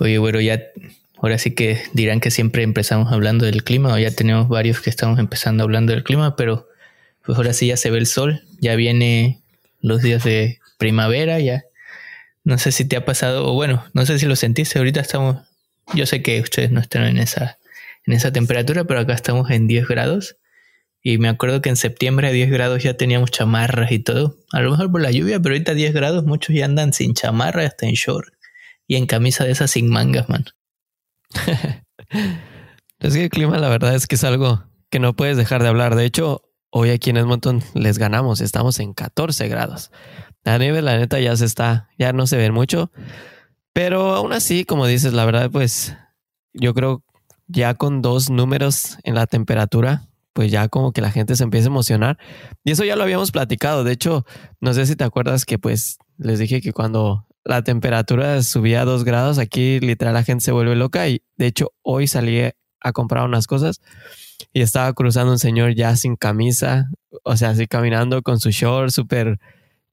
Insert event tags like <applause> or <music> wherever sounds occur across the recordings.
Oye, bueno, ya ahora sí que dirán que siempre empezamos hablando del clima, o ya tenemos varios que estamos empezando hablando del clima, pero pues ahora sí ya se ve el sol, ya viene los días de primavera, ya. No sé si te ha pasado, o bueno, no sé si lo sentiste, ahorita estamos, yo sé que ustedes no están en esa, en esa temperatura, pero acá estamos en 10 grados. Y me acuerdo que en septiembre a 10 grados ya teníamos chamarras y todo. A lo mejor por la lluvia, pero ahorita a 10 grados muchos ya andan sin chamarra, hasta en short. Y en camisa de esas sin mangas, man. <laughs> es que el clima la verdad es que es algo que no puedes dejar de hablar. De hecho, hoy aquí en Edmonton les ganamos. Estamos en 14 grados. La nieve, la neta, ya se está, ya no se ve mucho. Pero aún así, como dices, la verdad, pues yo creo ya con dos números en la temperatura, pues ya como que la gente se empieza a emocionar. Y eso ya lo habíamos platicado. De hecho, no sé si te acuerdas que pues les dije que cuando la temperatura subía a dos grados, aquí literal la gente se vuelve loca. Y de hecho, hoy salí a comprar unas cosas y estaba cruzando un señor ya sin camisa, o sea, así caminando con su short, súper,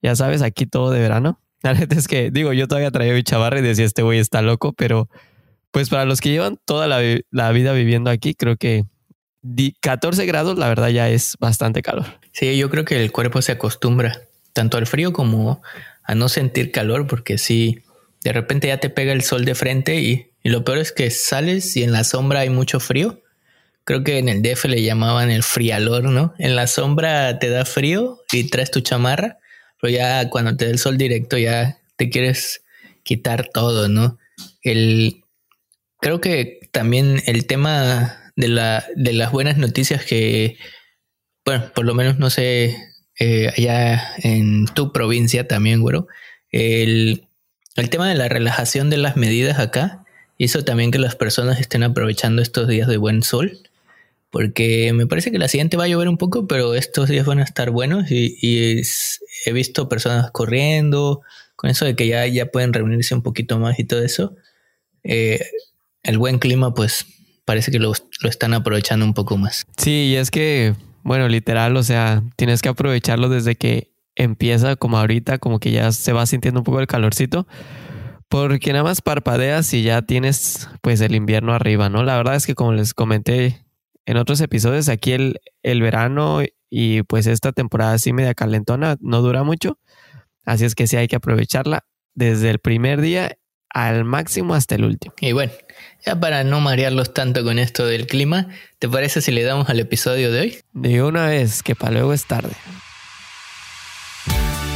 ya sabes, aquí todo de verano. <laughs> La verdad es que, digo, yo todavía traía mi chavarra y decía, este güey está loco, pero pues para los que llevan toda la, la vida viviendo aquí, creo que 14 grados, la verdad, ya es bastante calor. Sí, yo creo que el cuerpo se acostumbra tanto al frío como a no sentir calor, porque si de repente ya te pega el sol de frente y, lo peor es que sales y en la sombra hay mucho frío. Creo que en el DF le llamaban el frialor, ¿no? En la sombra te da frío y traes tu chamarra, pero ya cuando te da el sol directo ya te quieres quitar todo, ¿no? El, creo que también el tema de, la, de las buenas noticias que, bueno, por lo menos no sé, eh, allá en tu provincia también, güero, el, el tema de la relajación de las medidas acá hizo también que las personas estén aprovechando estos días de buen sol. Porque me parece que la siguiente va a llover un poco, pero estos días van a estar buenos y, y he visto personas corriendo, con eso de que ya, ya pueden reunirse un poquito más y todo eso. Eh, el buen clima pues parece que lo, están aprovechando un poco más. Sí, y es que, bueno, literal, o sea, tienes que aprovecharlo desde que empieza como ahorita, como que ya se va sintiendo un poco el calorcito, porque nada más parpadeas y ya tienes pues el invierno arriba, ¿no? La verdad es que como les comenté en otros episodios, aquí el, el verano y pues esta temporada así media calentona no dura mucho, así es que sí hay que aprovecharla desde el primer día al máximo hasta el último. Y bueno, ya para no marearlos tanto con esto del clima, ¿te parece si le damos al episodio de hoy? De una vez, que para luego es tarde.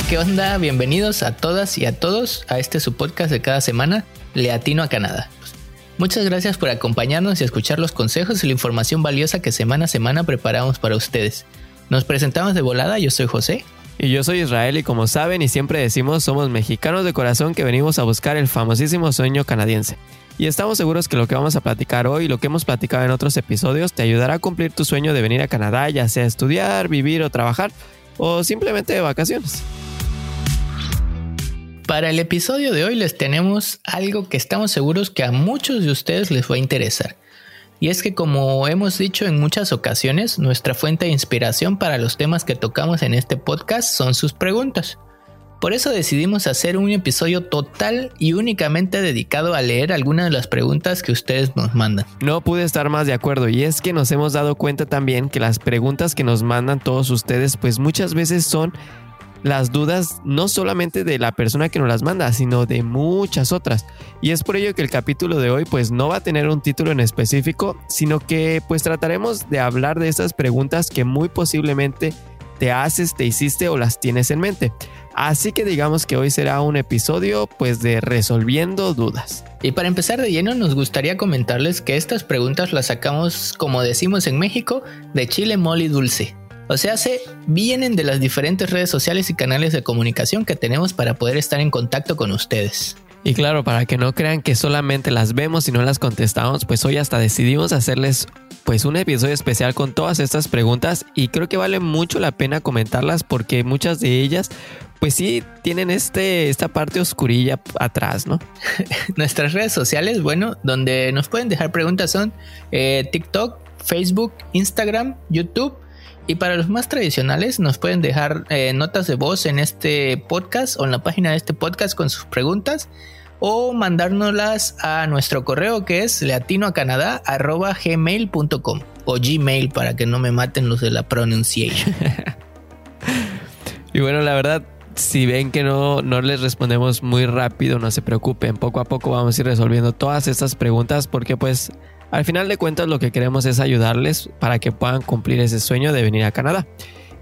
¿Qué onda? Bienvenidos a todas y a todos a este su podcast de cada semana, Leatino a Canadá. Muchas gracias por acompañarnos y escuchar los consejos y la información valiosa que semana a semana preparamos para ustedes. Nos presentamos de volada, yo soy José. Y yo soy Israel y como saben y siempre decimos, somos mexicanos de corazón que venimos a buscar el famosísimo sueño canadiense. Y estamos seguros que lo que vamos a platicar hoy y lo que hemos platicado en otros episodios te ayudará a cumplir tu sueño de venir a Canadá, ya sea estudiar, vivir o trabajar, o simplemente de vacaciones. Para el episodio de hoy les tenemos algo que estamos seguros que a muchos de ustedes les va a interesar. Y es que como hemos dicho en muchas ocasiones, nuestra fuente de inspiración para los temas que tocamos en este podcast son sus preguntas. Por eso decidimos hacer un episodio total y únicamente dedicado a leer algunas de las preguntas que ustedes nos mandan. No pude estar más de acuerdo y es que nos hemos dado cuenta también que las preguntas que nos mandan todos ustedes pues muchas veces son las dudas no solamente de la persona que nos las manda, sino de muchas otras. Y es por ello que el capítulo de hoy pues no va a tener un título en específico, sino que pues trataremos de hablar de esas preguntas que muy posiblemente te haces, te hiciste o las tienes en mente. Así que digamos que hoy será un episodio pues de resolviendo dudas. Y para empezar de lleno nos gustaría comentarles que estas preguntas las sacamos, como decimos en México, de chile mole dulce. O sea, se vienen de las diferentes redes sociales y canales de comunicación que tenemos para poder estar en contacto con ustedes. Y claro, para que no crean que solamente las vemos y no las contestamos, pues hoy hasta decidimos hacerles pues un episodio especial con todas estas preguntas y creo que vale mucho la pena comentarlas porque muchas de ellas pues sí tienen este, esta parte oscurilla atrás, ¿no? <laughs> Nuestras redes sociales, bueno, donde nos pueden dejar preguntas son eh, TikTok, Facebook, Instagram, YouTube. Y para los más tradicionales nos pueden dejar eh, notas de voz en este podcast o en la página de este podcast con sus preguntas. o mandárnoslas a nuestro correo que es latinoacanadá.gmail.com o Gmail para que no me maten los de la pronunciation. <laughs> y bueno, la verdad, si ven que no, no les respondemos muy rápido, no se preocupen. Poco a poco vamos a ir resolviendo todas estas preguntas porque pues al final de cuentas lo que queremos es ayudarles para que puedan cumplir ese sueño de venir a Canadá.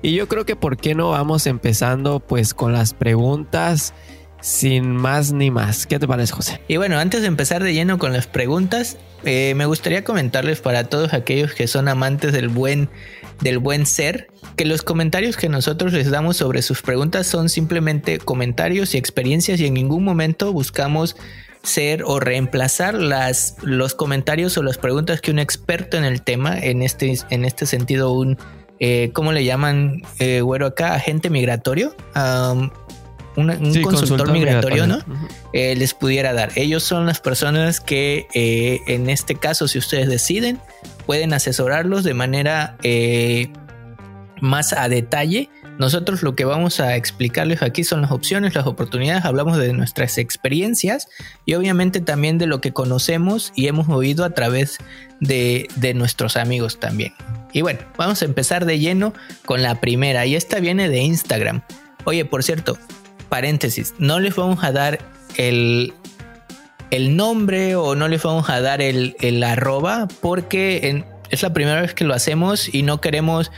Y yo creo que por qué no vamos empezando pues con las preguntas sin más ni más. ¿Qué te parece, José? Y bueno, antes de empezar de lleno con las preguntas, eh, me gustaría comentarles para todos aquellos que son amantes del buen, del buen ser, que los comentarios que nosotros les damos sobre sus preguntas son simplemente comentarios y experiencias y en ningún momento buscamos ser o reemplazar las, los comentarios o las preguntas que un experto en el tema, en este, en este sentido un, eh, ¿cómo le llaman, eh, güero acá? Agente migratorio, un consultor, migratorio, ¿no? Eh, les pudiera dar. Ellos son las personas que eh, en este caso, si ustedes deciden, pueden asesorarlos de manera eh, más a detalle. Nosotros lo que vamos a explicarles aquí son las opciones, las oportunidades, hablamos de nuestras experiencias y obviamente también de lo que conocemos y hemos oído a través de, de nuestros amigos también. Y bueno, vamos a empezar de lleno con la primera y esta viene de Instagram. Oye, por cierto, paréntesis, no les vamos a dar el, el nombre o no les vamos a dar el, el arroba porque es la primera vez que lo hacemos y no queremos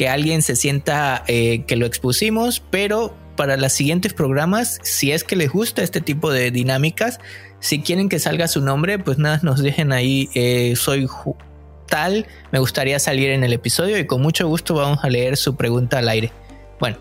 que alguien se sienta eh, que lo expusimos, pero para los siguientes programas, si es que les gusta este tipo de dinámicas, si quieren que salga su nombre, pues nada, nos dejen ahí, eh, soy tal, me gustaría salir en el episodio y con mucho gusto vamos a leer su pregunta al aire. Bueno,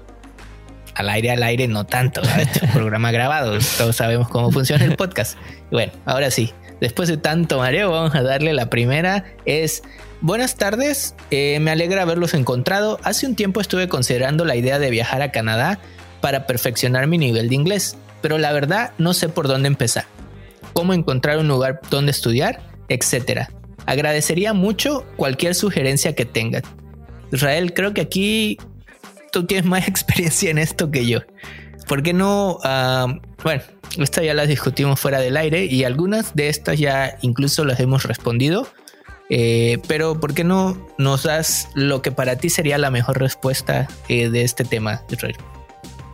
al aire, al aire, no tanto. Este un programa grabado, todos sabemos cómo funciona el podcast. bueno, ahora sí, después de tanto mareo, vamos a darle la primera. Es buenas tardes, eh, me alegra haberlos encontrado. Hace un tiempo estuve considerando la idea de viajar a Canadá para perfeccionar mi nivel de inglés, pero la verdad no sé por dónde empezar, cómo encontrar un lugar donde estudiar, etcétera. Agradecería mucho cualquier sugerencia que tengan. Israel, creo que aquí tú tienes más <laughs> experiencia en esto que yo. ¿Por qué no? Ah, bueno, estas ya las discutimos fuera del aire y algunas de estas ya incluso las hemos respondido. Eh, pero ¿por qué no nos das lo que para ti sería la mejor respuesta eh, de este tema, Israel?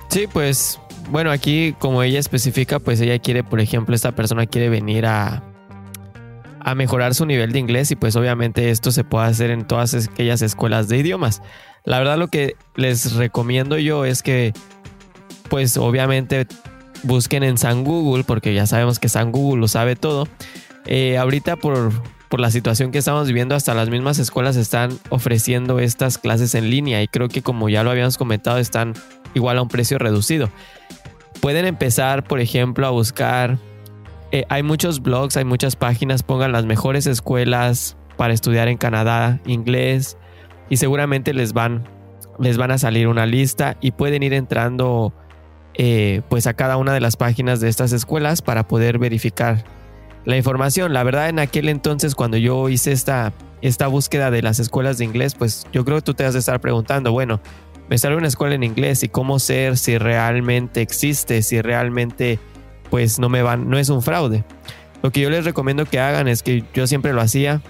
Sí, pues bueno, aquí como ella especifica, pues ella quiere, por ejemplo, esta persona quiere venir a, a mejorar su nivel de inglés y pues obviamente esto se puede hacer en todas aquellas escuelas de idiomas. La verdad lo que les recomiendo yo es que pues obviamente busquen en San Google porque ya sabemos que San Google lo sabe todo. Eh, ahorita por, por la situación que estamos viviendo hasta las mismas escuelas están ofreciendo estas clases en línea y creo que como ya lo habíamos comentado están igual a un precio reducido. Pueden empezar por ejemplo a buscar eh, hay muchos blogs, hay muchas páginas, pongan las mejores escuelas para estudiar en Canadá, inglés, y seguramente les van, les van a salir una lista y pueden ir entrando eh, pues a cada una de las páginas de estas escuelas para poder verificar la información. La verdad en aquel entonces cuando yo hice esta, esta búsqueda de las escuelas de inglés, pues yo creo que tú te has de estar preguntando, bueno, me sale una escuela en inglés y cómo ser si realmente existe, si realmente pues no me van, no es un fraude. Lo que yo les recomiendo que hagan es que yo siempre lo hacía,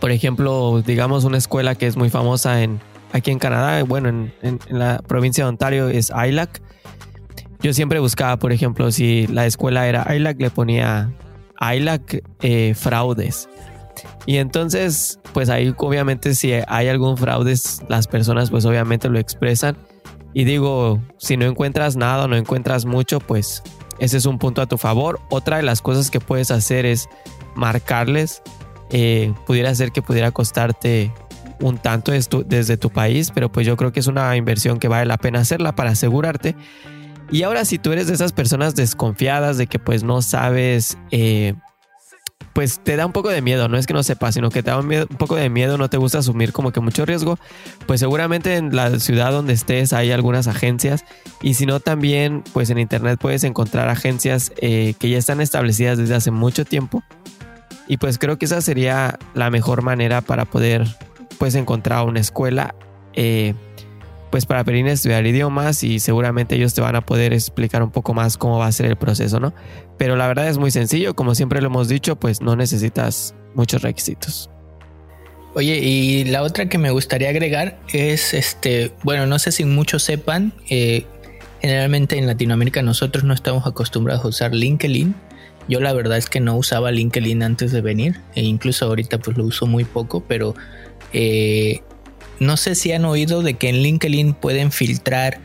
por ejemplo, digamos una escuela que es muy famosa en, aquí en Canadá, bueno, en, la provincia de Ontario es ILAC. Yo siempre buscaba, por ejemplo, si la escuela era ILAC, le ponía ILAC eh, fraudes. Y entonces, pues ahí obviamente si hay algún fraude, las personas pues obviamente lo expresan. Y digo, si no encuentras nada no encuentras mucho, pues ese es un punto a tu favor. Otra de las cosas que puedes hacer es marcarles eh, pudiera ser que pudiera costarte un tanto desde tu país, pero pues yo creo que es una inversión que vale la pena hacerla para asegurarte. Y ahora si tú eres de esas personas desconfiadas de que pues no sabes, eh, pues te da un poco de miedo, no es que no sepas, sino que te da un, poco de miedo, no te gusta asumir como que mucho riesgo, pues seguramente en la ciudad donde estés hay algunas agencias y si no también pues en internet puedes encontrar agencias eh, que ya están establecidas desde hace mucho tiempo y pues creo que esa sería la mejor manera para poder pues encontrar una escuela. Eh, pues para a estudiar idiomas y seguramente ellos te van a poder explicar un poco más cómo va a ser el proceso, ¿no? Pero la verdad es muy sencillo, como siempre lo hemos dicho, pues no necesitas muchos requisitos. Oye, y la otra que me gustaría agregar es, este, bueno, no sé si muchos sepan, eh, generalmente en Latinoamérica nosotros no estamos acostumbrados a usar LinkedIn. Yo la verdad es que no usaba LinkedIn antes de venir, e incluso ahorita pues lo uso muy poco, pero eh, no sé si han oído de que en LinkedIn pueden filtrar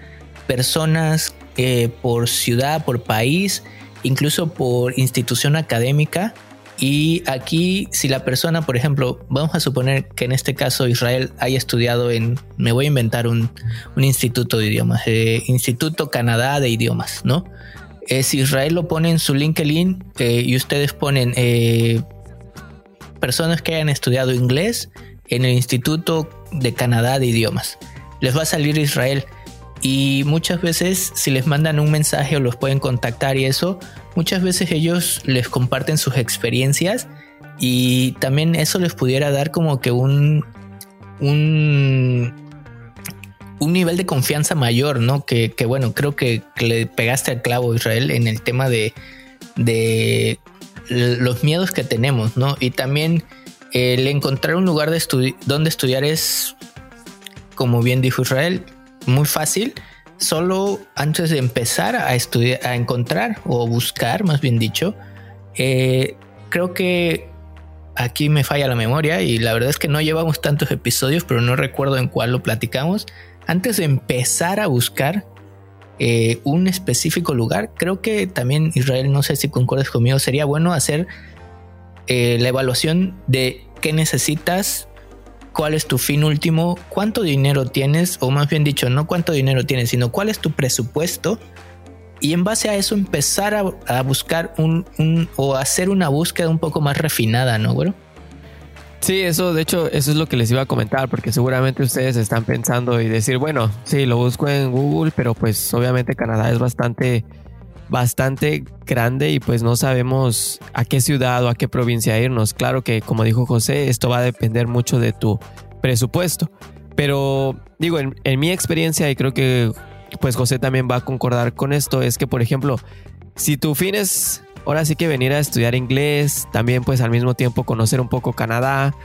personas eh, por ciudad, por país, incluso por institución académica y aquí, si la persona, por ejemplo, vamos a suponer que en este caso Israel haya estudiado en, me voy a inventar un, instituto de idiomas, eh, Instituto Canadá de Idiomas, ¿no? Eh, si Israel lo pone en su LinkedIn eh, y ustedes ponen personas que hayan estudiado inglés en el Instituto de Canadá de Idiomas, les va a salir Israel. Y muchas veces si les mandan un mensaje o los pueden contactar y eso, muchas veces ellos les comparten sus experiencias y también eso les pudiera dar como que un, un, un nivel de confianza mayor, ¿no? Que, bueno, creo que, le pegaste al clavo Israel en el tema de, de los miedos que tenemos, ¿no? Y también el encontrar un lugar de donde estudiar es, como bien dijo Israel, muy fácil solo antes de empezar a estudiar, a encontrar o buscar, más bien dicho, eh, creo que aquí me falla la memoria y la verdad es que no llevamos tantos episodios, pero no recuerdo en cuál lo platicamos. Antes de empezar a buscar eh, un específico lugar, creo que también Israel, no sé si concuerdas conmigo, sería bueno hacer eh, la evaluación de qué necesitas cuál es tu fin último, cuánto dinero tienes, o más bien dicho, no cuánto dinero tienes, sino cuál es tu presupuesto. Y en base a eso empezar a, buscar un, o hacer una búsqueda un poco más refinada, ¿no, güero? Sí, eso, de hecho, eso es lo que les iba a comentar, porque seguramente ustedes están pensando y decir, bueno, sí, lo busco en Google, pero pues obviamente Canadá es bastante, bastante grande y pues no sabemos a qué ciudad o a qué provincia irnos. Claro que, como dijo José, esto va a depender mucho de tu presupuesto. Pero digo, en, mi experiencia, y creo que pues José también va a concordar con esto, es que, por ejemplo, si tu fin es ahora sí que venir a estudiar inglés, también pues al mismo tiempo conocer un poco Canadá,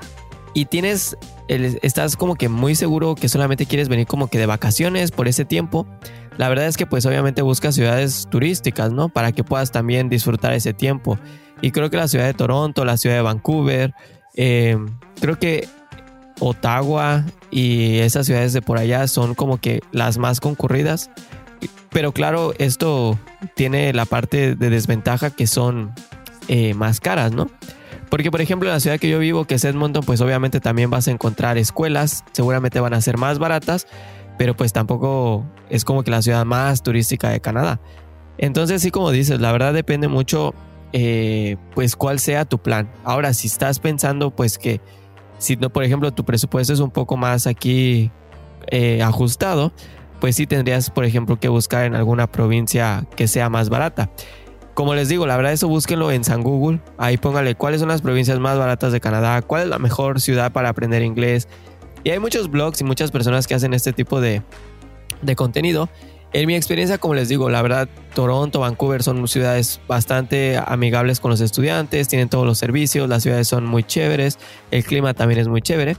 y tienes, estás como que muy seguro que solamente quieres venir como que de vacaciones por ese tiempo, la verdad es que pues obviamente buscas ciudades turísticas, ¿no? Para que puedas también disfrutar ese tiempo. Y creo que la ciudad de Toronto, la ciudad de Vancouver, eh, creo que Ottawa y esas ciudades de por allá son como que las más concurridas. Pero claro, esto tiene la parte de desventaja que son eh, más caras, ¿no? Porque por ejemplo en la ciudad que yo vivo, que es Edmonton, pues obviamente también vas a encontrar escuelas, seguramente van a ser más baratas, pero pues tampoco es como que la ciudad más turística de Canadá. Entonces sí, como dices, la verdad depende mucho eh, pues cuál sea tu plan. Ahora, si estás pensando pues que si no, por ejemplo, tu presupuesto es un poco más aquí eh, ajustado, pues sí tendrías, por ejemplo, que buscar en alguna provincia que sea más barata. Como les digo, la verdad eso búsquenlo en San Google. Ahí póngale cuáles son las provincias más baratas de Canadá, cuál es la mejor ciudad para aprender inglés, y hay muchos blogs y muchas personas que hacen este tipo de, contenido. En mi experiencia, como les digo, la verdad, Toronto, Vancouver son ciudades bastante amigables con los estudiantes, tienen todos los servicios, las ciudades son muy chéveres, el clima también es muy chévere.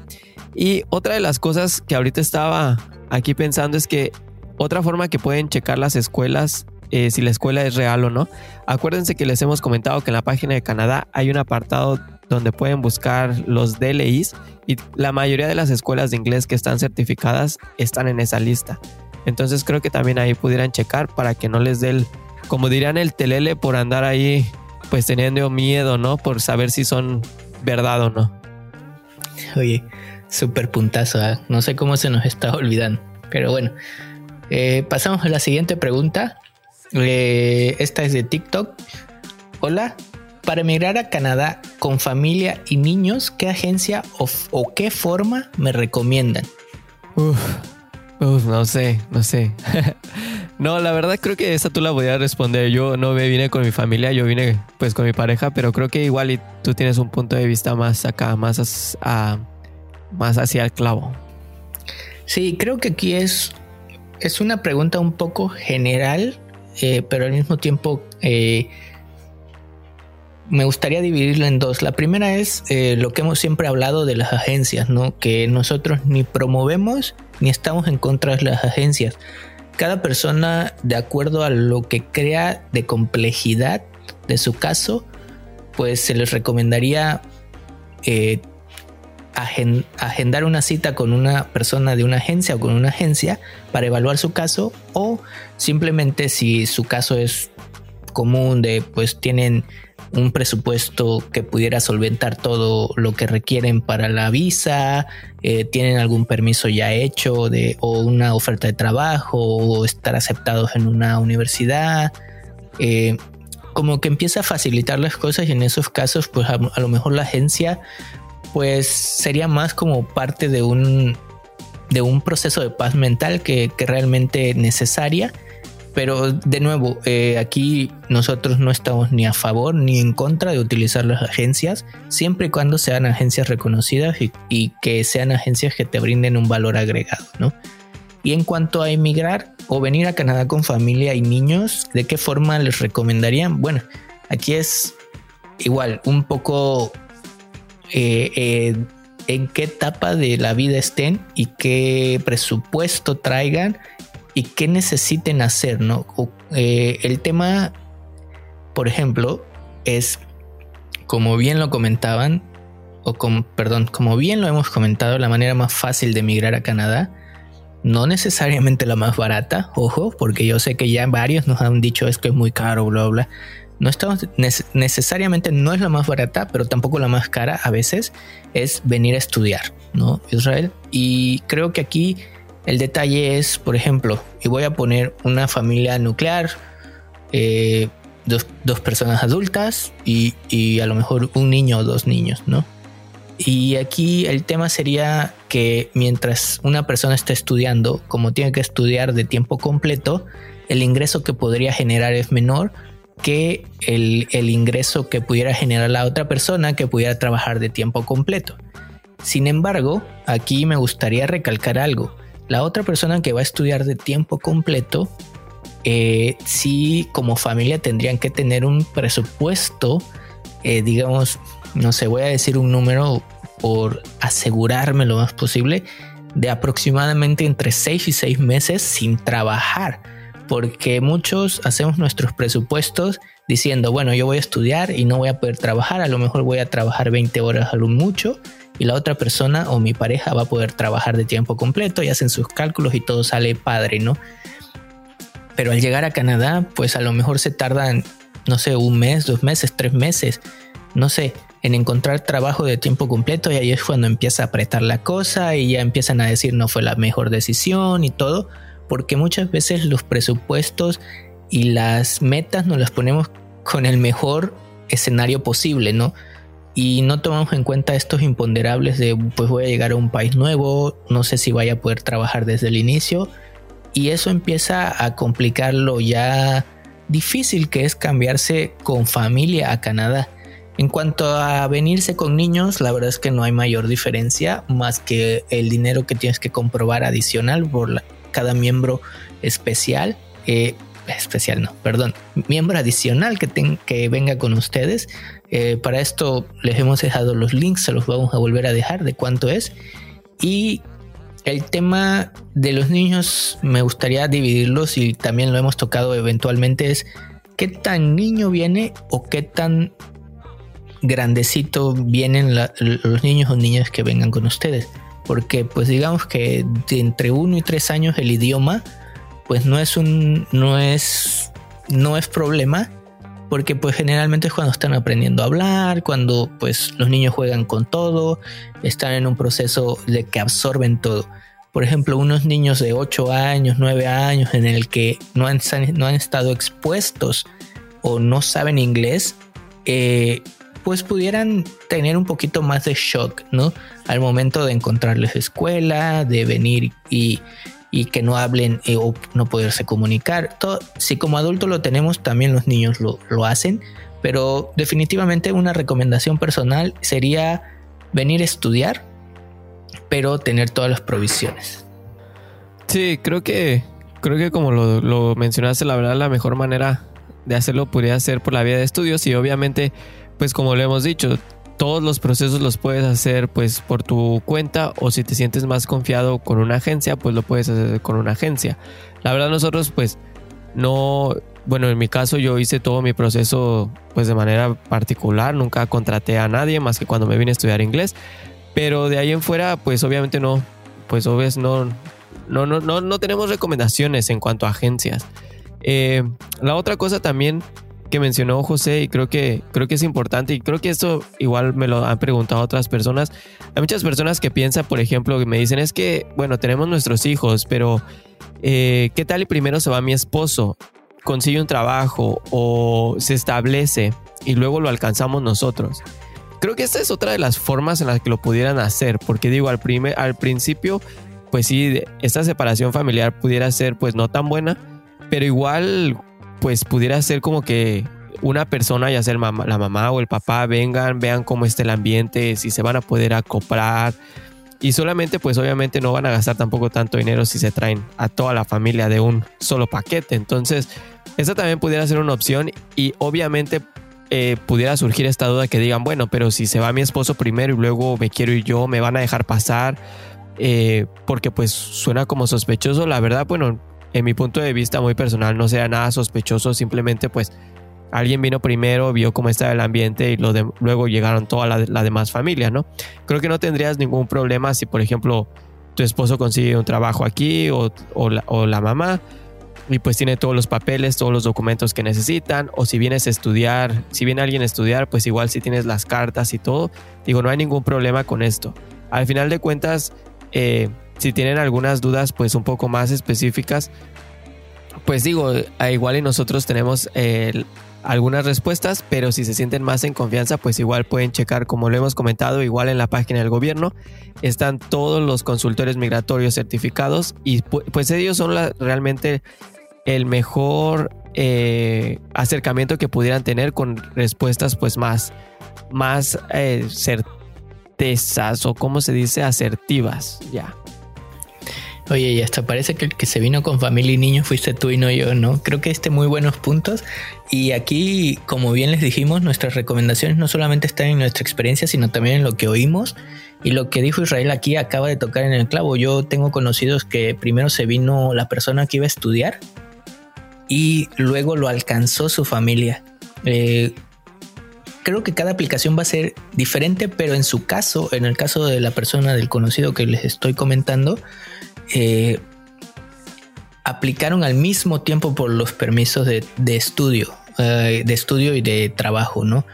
Y otra de las cosas que ahorita estaba aquí pensando es que otra forma que pueden checar las escuelas, eh, si la escuela es real o no, acuérdense que les hemos comentado que en la página de Canadá hay un apartado donde pueden buscar los DLIs y la mayoría de las escuelas de inglés que están certificadas están en esa lista. Entonces creo que también ahí pudieran checar para que no les dé el, como dirían, el telele por andar ahí pues teniendo miedo, ¿no? Por saber si son verdad o no. Oye, súper puntazo, ¿eh? no sé cómo se nos está olvidando, pero bueno. Eh, pasamos a la siguiente pregunta. Eh, esta es de TikTok. Hola, para emigrar a Canadá con familia y niños, ¿qué agencia o, qué forma me recomiendan? Uf, no sé, no sé. <laughs> no, la verdad creo que esa tú la voy a responder. Yo no me vine con mi familia, yo vine pues con mi pareja, pero creo que igual y tú tienes un punto de vista más acá, más, más hacia el clavo. Sí, creo que aquí es es una pregunta un poco general, eh, pero al mismo tiempo eh, me gustaría dividirla en dos. La primera es eh, lo que hemos siempre hablado de las agencias, ¿no? Que nosotros ni promovemos ni estamos en contra de las agencias. Cada persona, de acuerdo a lo que crea de complejidad de su caso, pues se les recomendaría eh, agendar una cita con una persona de una agencia o con una agencia para evaluar su caso o simplemente si su caso es común de pues tienen un presupuesto que pudiera solventar todo lo que requieren para la visa, eh, tienen algún permiso ya hecho de, o una oferta de trabajo o estar aceptados en una universidad. Eh, como que empieza a facilitar las cosas y en esos casos pues a, lo mejor la agencia pues sería más como parte de un, de un proceso de paz mental que, que realmente necesaria pero de nuevo, eh, aquí nosotros no estamos ni a favor ni en contra de utilizar las agencias, siempre y cuando sean agencias reconocidas y, que sean agencias que te brinden un valor agregado, ¿no? Y en cuanto a emigrar o venir a Canadá con familia y niños, ¿de qué forma les recomendarían? Bueno, aquí es igual, un poco eh, eh, en qué etapa de la vida estén y qué presupuesto traigan y qué necesiten hacer, ¿no? Eh, el tema, por ejemplo, es, como bien lo comentaban, o con, perdón, como bien lo hemos comentado, la manera más fácil de emigrar a Canadá, no necesariamente la más barata, ojo, porque yo sé que ya varios nos han dicho es que es muy caro, bla, bla. No estamos necesariamente no es la más barata, pero tampoco la más cara a veces es venir a estudiar, ¿no? Israel. Y creo que aquí el detalle es, por ejemplo, y voy a poner una familia nuclear, eh, dos, personas adultas y, a lo mejor un niño o dos niños, ¿no? Y aquí el tema sería que mientras una persona está estudiando, como tiene que estudiar de tiempo completo, el ingreso que podría generar es menor que el, el ingreso que pudiera generar la otra persona que pudiera trabajar de tiempo completo. Sin embargo, aquí me gustaría recalcar algo. La otra persona que va a estudiar de tiempo completo, eh, sí como familia tendrían que tener un presupuesto, eh, digamos, no sé, voy a decir un número por asegurarme lo más posible, de aproximadamente entre 6 y 6 meses sin trabajar, porque muchos hacemos nuestros presupuestos diciendo, bueno, yo voy a estudiar y no voy a poder trabajar, a lo mejor voy a trabajar 20 horas a lo mucho y la otra persona o mi pareja va a poder trabajar de tiempo completo y hacen sus cálculos y todo sale padre, ¿no? Pero al llegar a Canadá, pues a lo mejor se tardan, no sé, un mes, dos meses, tres meses, no sé, en encontrar trabajo de tiempo completo y ahí es cuando empieza a apretar la cosa y ya empiezan a decir no fue la mejor decisión y todo, porque muchas veces los presupuestos y las metas nos las ponemos con el mejor escenario posible, ¿no? Y no tomamos en cuenta estos imponderables de pues voy a llegar a un país nuevo, no sé si vaya a poder trabajar desde el inicio y eso empieza a complicar lo ya difícil que es cambiarse con familia a Canadá. En cuanto a venirse con niños, la verdad es que no hay mayor diferencia más que el dinero que tienes que comprobar adicional por cada miembro especial. Eh, especial no, perdón, miembro adicional que, que venga con ustedes eh, para esto les hemos dejado los links, se los vamos a volver a dejar de cuánto es. Y el tema de los niños me gustaría dividirlos y también lo hemos tocado eventualmente es qué tan niño viene o qué tan grandecito vienen los niños o niñas que vengan con ustedes. Porque pues digamos que entre uno y tres años el idioma pues no es un no es no es problema porque pues generalmente es cuando están aprendiendo a hablar, cuando pues los niños juegan con todo, están en un proceso de que absorben todo. Por ejemplo, unos niños de 8 años, 9 años en el que no han, no han estado expuestos o no saben inglés, eh, pues pudieran tener un poquito más de shock, ¿no? Al momento de encontrarles escuela, de venir y y que no hablen eh, o no poderse comunicar. Todo, si como adulto lo tenemos, también los niños lo, hacen, pero definitivamente una recomendación personal sería venir a estudiar, pero tener todas las provisiones. Sí, creo que creo que como lo, lo mencionaste, la verdad la mejor manera de hacerlo podría ser por la vía de estudios y obviamente, pues como lo hemos dicho, todos los procesos los puedes hacer pues por tu cuenta o si te sientes más confiado con una agencia, pues lo puedes hacer con una agencia. La verdad nosotros pues no, bueno, en mi caso yo hice todo mi proceso pues de manera particular, nunca contraté a nadie más que cuando me vine a estudiar inglés, pero de ahí en fuera pues obviamente no, pues obviamente no, no, no, no, no tenemos recomendaciones en cuanto a agencias. Eh, la otra cosa también que mencionó José y creo que, creo que es importante y creo que esto igual me lo han preguntado otras personas. Hay muchas personas que piensan, por ejemplo, que me dicen es que, bueno, tenemos nuestros hijos, pero eh, ¿qué tal y primero se va mi esposo? Consigue un trabajo o se establece y luego lo alcanzamos nosotros. Creo que esta es otra de las formas en las que lo pudieran hacer, porque digo, al, primer, al principio, pues sí, esta separación familiar pudiera ser pues no tan buena, pero igual pues pudiera ser como que una persona, ya sea la mamá o el papá, vengan, vean cómo está el ambiente, si se van a poder acoplar. Y solamente, pues obviamente no van a gastar tampoco tanto dinero si se traen a toda la familia de un solo paquete. Entonces, esa también pudiera ser una opción y obviamente eh, pudiera surgir esta duda que digan, bueno, pero si se va mi esposo primero y luego me quiero ir yo, me van a dejar pasar. Eh, porque pues suena como sospechoso. La verdad, bueno, en mi punto de vista muy personal no sea nada sospechoso, simplemente pues alguien vino primero, vio cómo estaba el ambiente y luego llegaron toda la, demás familia, ¿no? Creo que no tendrías ningún problema si, por ejemplo, tu esposo consigue un trabajo aquí o, la, mamá y pues tiene todos los papeles, todos los documentos que necesitan, o si vienes a estudiar, si viene alguien a estudiar, pues igual si tienes las cartas y todo, digo, no hay ningún problema con esto. Al final de cuentas, eh, si tienen algunas dudas pues un poco más específicas, pues digo, igual y nosotros tenemos eh, algunas respuestas, pero si se sienten más en confianza, pues igual pueden checar, como lo hemos comentado, igual en la página del gobierno están todos los consultores migratorios certificados y pues ellos son realmente el mejor eh, acercamiento que pudieran tener con respuestas pues más, más eh, certezas o como se dice asertivas, ya. Oye, y hasta parece que el que se vino con familia y niños fuiste tú y no yo, ¿no? Creo que este muy buenos puntos. Y aquí, como bien les dijimos, nuestras recomendaciones no solamente están en nuestra experiencia, sino también en lo que oímos. Y lo que dijo Israel aquí acaba de tocar en el clavo. Yo tengo conocidos que primero se vino la persona que iba a estudiar y luego lo alcanzó su familia. Eh, creo que cada aplicación va a ser diferente, pero en su caso, en el caso de la persona del conocido que les estoy comentando, eh, aplicaron al mismo tiempo por los permisos de, estudio, eh, de estudio y de trabajo, ¿no?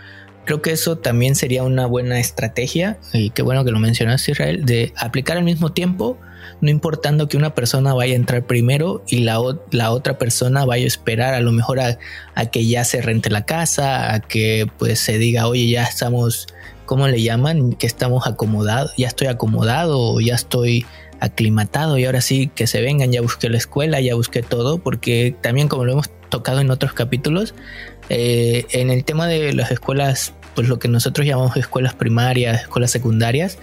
Creo que eso también sería una buena estrategia, y qué bueno que lo mencionaste Israel, de aplicar al mismo tiempo, no importando que una persona vaya a entrar primero y la, otra persona vaya a esperar a lo mejor a, que ya se rente la casa, a que pues se diga, oye, ya estamos, ¿cómo le llaman? Que estamos acomodados, ya estoy acomodado ya estoy aclimatado y ahora sí que se vengan, ya busqué la escuela, ya busqué todo, porque también como lo hemos tocado en otros capítulos, eh, en el tema de las escuelas, pues lo que nosotros llamamos escuelas primarias, escuelas secundarias,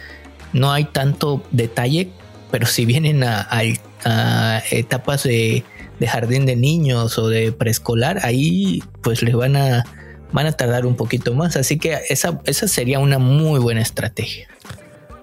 no hay tanto detalle, pero si vienen a, etapas de, jardín de niños o de preescolar, ahí pues les van a, van a tardar un poquito más, así que esa, esa sería una muy buena estrategia.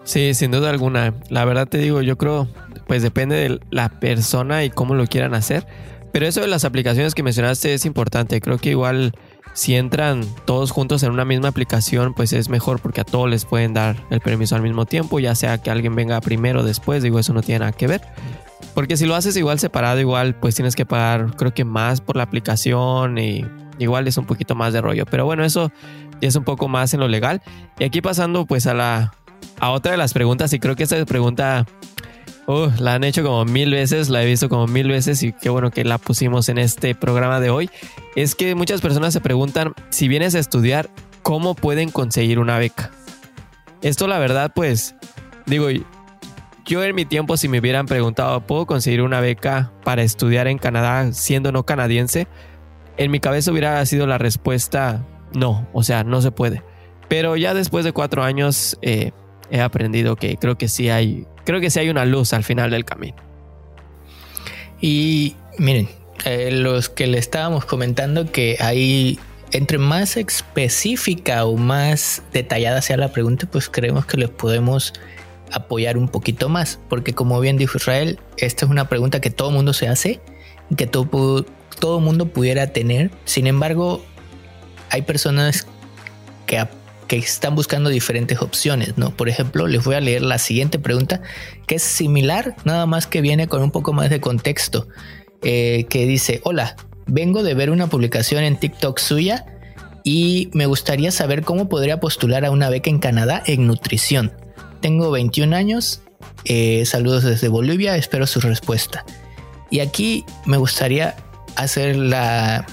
Sí, sin duda alguna. La verdad te digo, yo creo, pues depende de la persona y cómo lo quieran hacer. Pero eso de las aplicaciones que mencionaste es importante. Creo que igual si entran todos juntos en una misma aplicación, pues es mejor porque a todos les pueden dar el permiso al mismo tiempo, ya sea que alguien venga primero o después, digo, eso no tiene nada que ver. Porque si lo haces igual separado, igual pues tienes que pagar creo que más por la aplicación y igual es un poquito más de rollo. Pero bueno, eso ya es un poco más en lo legal. Y aquí pasando pues a la a otra de las preguntas, y creo que esta pregunta uh, la han hecho como mil veces, la he visto como mil veces y qué bueno que la pusimos en este programa de hoy, es que muchas personas se preguntan, si vienes a estudiar, ¿cómo pueden conseguir una beca? Esto la verdad, pues, digo, yo en mi tiempo si me hubieran preguntado, ¿puedo conseguir una beca para estudiar en Canadá siendo no canadiense? En mi cabeza hubiera sido la respuesta no, o sea, no se puede. Pero ya después de cuatro años, eh, he aprendido que creo que sí hay, creo que sí hay una luz al final del camino. Y Miren, eh, los que le estábamos comentando que hay entre más específica o más detallada sea la pregunta, pues creemos que les podemos apoyar un poquito más, porque como bien dijo Israel, esta es una pregunta que todo mundo se hace y que todo, todo mundo pudiera tener. Sin embargo, hay personas que, que están buscando diferentes opciones, ¿no? Por ejemplo, les voy a leer la siguiente pregunta, que es similar, nada más que viene con un poco más de contexto, eh, que dice, hola, vengo de ver una publicación en TikTok suya y me gustaría saber cómo podría postular a una beca en Canadá en nutrición. Tengo 21 años, eh, saludos desde Bolivia, espero su respuesta. Y aquí me gustaría hacer la,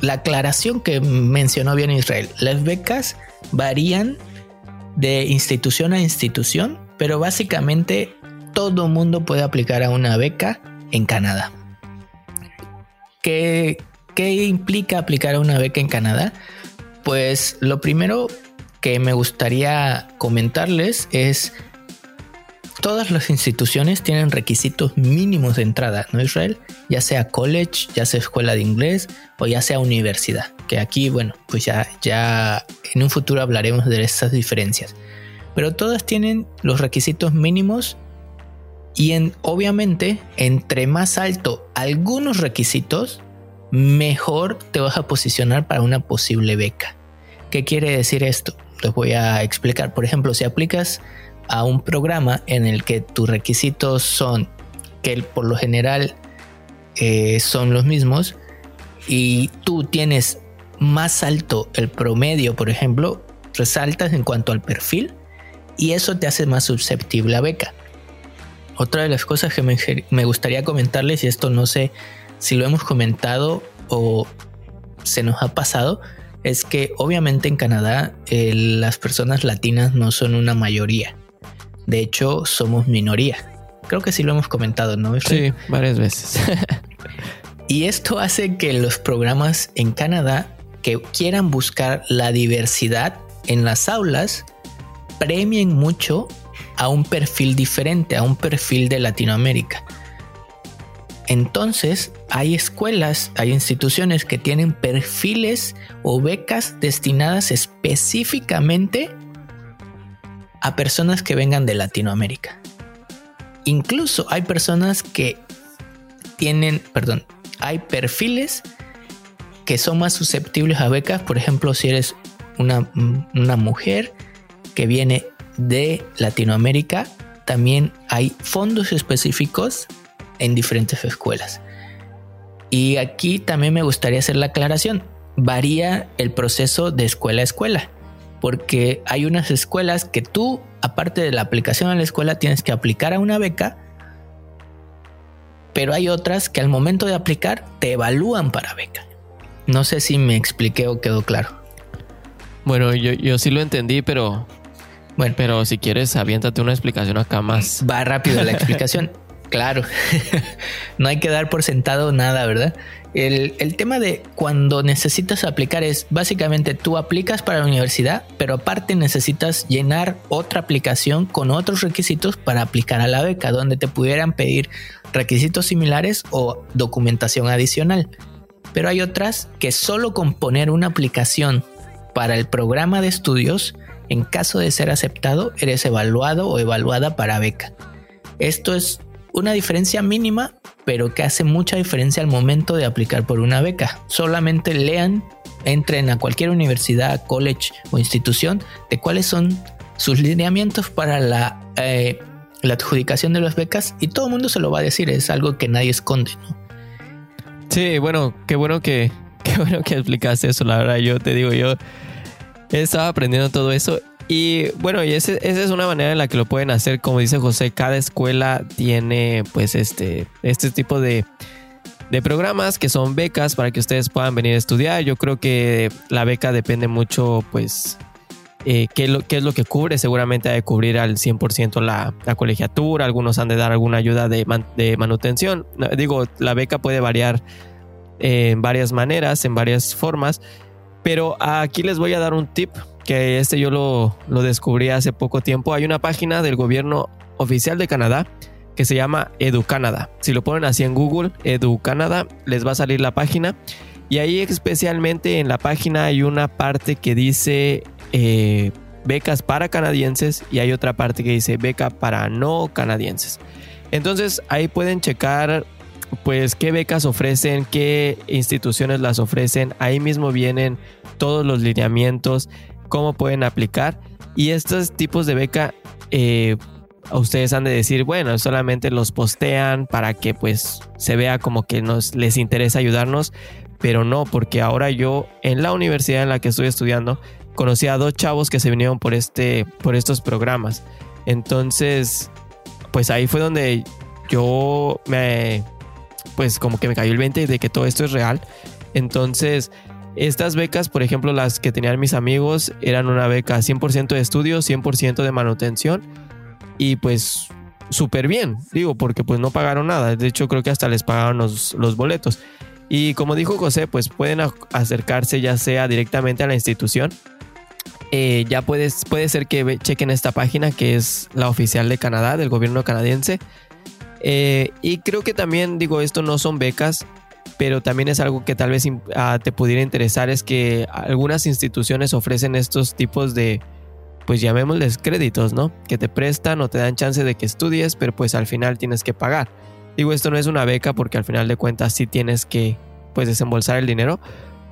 la aclaración que mencionó bien Israel. Las becas varían de institución a institución, pero básicamente todo mundo puede aplicar a una beca en Canadá. ¿Qué, implica aplicar a una beca en Canadá? Pues lo primero que me gustaría comentarles es todas las instituciones tienen requisitos mínimos de entrada, ¿no Israel? Ya sea college, ya sea escuela de inglés o ya sea universidad. Que aquí, bueno, pues ya, ya en un futuro hablaremos de estas diferencias. Pero todas tienen los requisitos mínimos y en, obviamente, entre más alto algunos requisitos, mejor te vas a posicionar para una posible beca. ¿Qué quiere decir esto? Les voy a explicar. Por ejemplo, si aplicas a un programa en el que tus requisitos son que por lo general eh, son los mismos y tú tienes más alto el promedio, por ejemplo, resaltas en cuanto al perfil y eso te hace más susceptible a beca. Otra de las cosas que me, gustaría comentarles, y esto no sé si lo hemos comentado o se nos ha pasado, es que obviamente en Canadá las personas latinas no son una mayoría. De hecho, somos minoría. Creo que sí lo hemos comentado, ¿no? Sí, varias veces. <laughs> y esto hace que los programas en Canadá que quieran buscar la diversidad en las aulas premien mucho a un perfil diferente, a un perfil de Latinoamérica. Entonces, hay escuelas, hay instituciones que tienen perfiles o becas destinadas específicamente a personas que vengan de Latinoamérica. Incluso hay personas que tienen, perdón, hay perfiles que son más susceptibles a becas. Por ejemplo, si eres una, una mujer que viene de Latinoamérica, también hay fondos específicos en diferentes escuelas. Y aquí también me gustaría hacer la aclaración. Varía el proceso de escuela a escuela, porque hay unas escuelas que tú, aparte de la aplicación a la escuela, tienes que aplicar a una beca, pero hay otras que al momento de aplicar te evalúan para beca. No sé si me expliqué o quedó claro. Bueno, yo, yo sí lo entendí, pero bueno, pero si quieres, aviéntate una explicación acá más. Va rápido la <laughs> explicación. Claro, <laughs> no hay que dar por sentado nada, ¿verdad? El, tema de cuando necesitas aplicar es básicamente tú aplicas para la universidad, pero aparte necesitas llenar otra aplicación con otros requisitos para aplicar a la beca, donde te pudieran pedir requisitos similares o documentación adicional. Pero hay otras que solo con poner una aplicación para el programa de estudios en caso de ser aceptado, eres evaluado o evaluada para beca. Esto es una diferencia mínima, pero que hace mucha diferencia al momento de aplicar por una beca. Solamente lean, entren a cualquier universidad, college o institución de cuáles son sus lineamientos para la, eh, la adjudicación de las becas y todo el mundo se lo va a decir, es algo que nadie esconde. Sí, bueno, qué bueno que, <laughs> qué bueno que explicaste eso, la verdad, yo te digo, yo estaba aprendiendo todo eso. Y bueno, y esa es una manera en la que lo pueden hacer. Como dice José, cada escuela tiene pues este, este tipo de, de programas que son becas para que ustedes puedan venir a estudiar. Yo creo que la beca depende mucho pues eh, qué, lo, qué, es lo que cubre. Seguramente hay de cubrir al 100% la, la, colegiatura. Algunos han de dar alguna ayuda de, de, manutención. Digo, la beca puede variar en varias maneras, en varias formas. Pero aquí les voy a dar un tip que este yo lo, lo descubrí hace poco tiempo. Hay una página del gobierno oficial de Canadá que se llama EduCanada. Si lo ponen así en Google, EduCanada, les va a salir la página. Y ahí especialmente en la página hay una parte que dice eh, becas para canadienses y hay otra parte que dice beca para no canadienses. Entonces ahí pueden checar pues qué becas ofrecen, qué instituciones las ofrecen. Ahí mismo vienen todos los lineamientos, cómo pueden aplicar. Y estos tipos de beca, eh, ustedes han de decir, bueno, solamente los postean para que pues se vea como que nos les interesa ayudarnos. Pero no, porque ahora yo en la universidad en la que estoy estudiando conocí a dos chavos que se vinieron por este por estos programas. Entonces, pues ahí fue donde yo me pues como que me cayó el 20 de que todo esto es real. Entonces, estas becas, por ejemplo, las que tenían mis amigos, eran una beca 100% de estudio, 100% de manutención y pues súper bien, digo, porque pues no pagaron nada. De hecho, creo que hasta les pagaron los, los boletos. Y como dijo José, pues pueden acercarse ya sea directamente a la institución. Eh, ya puedes, puede ser que chequen esta página que es la oficial de Canadá, del gobierno canadiense. Eh, y creo que también, digo, esto no son becas, pero también es algo que tal vez ah, te pudiera interesar, es que algunas instituciones ofrecen estos tipos de, pues llamémosles créditos, ¿no? Que te prestan o te dan chance de que estudies, pero pues al final tienes que pagar. Digo, esto no es una beca porque al final de cuentas sí tienes que, pues, desembolsar el dinero,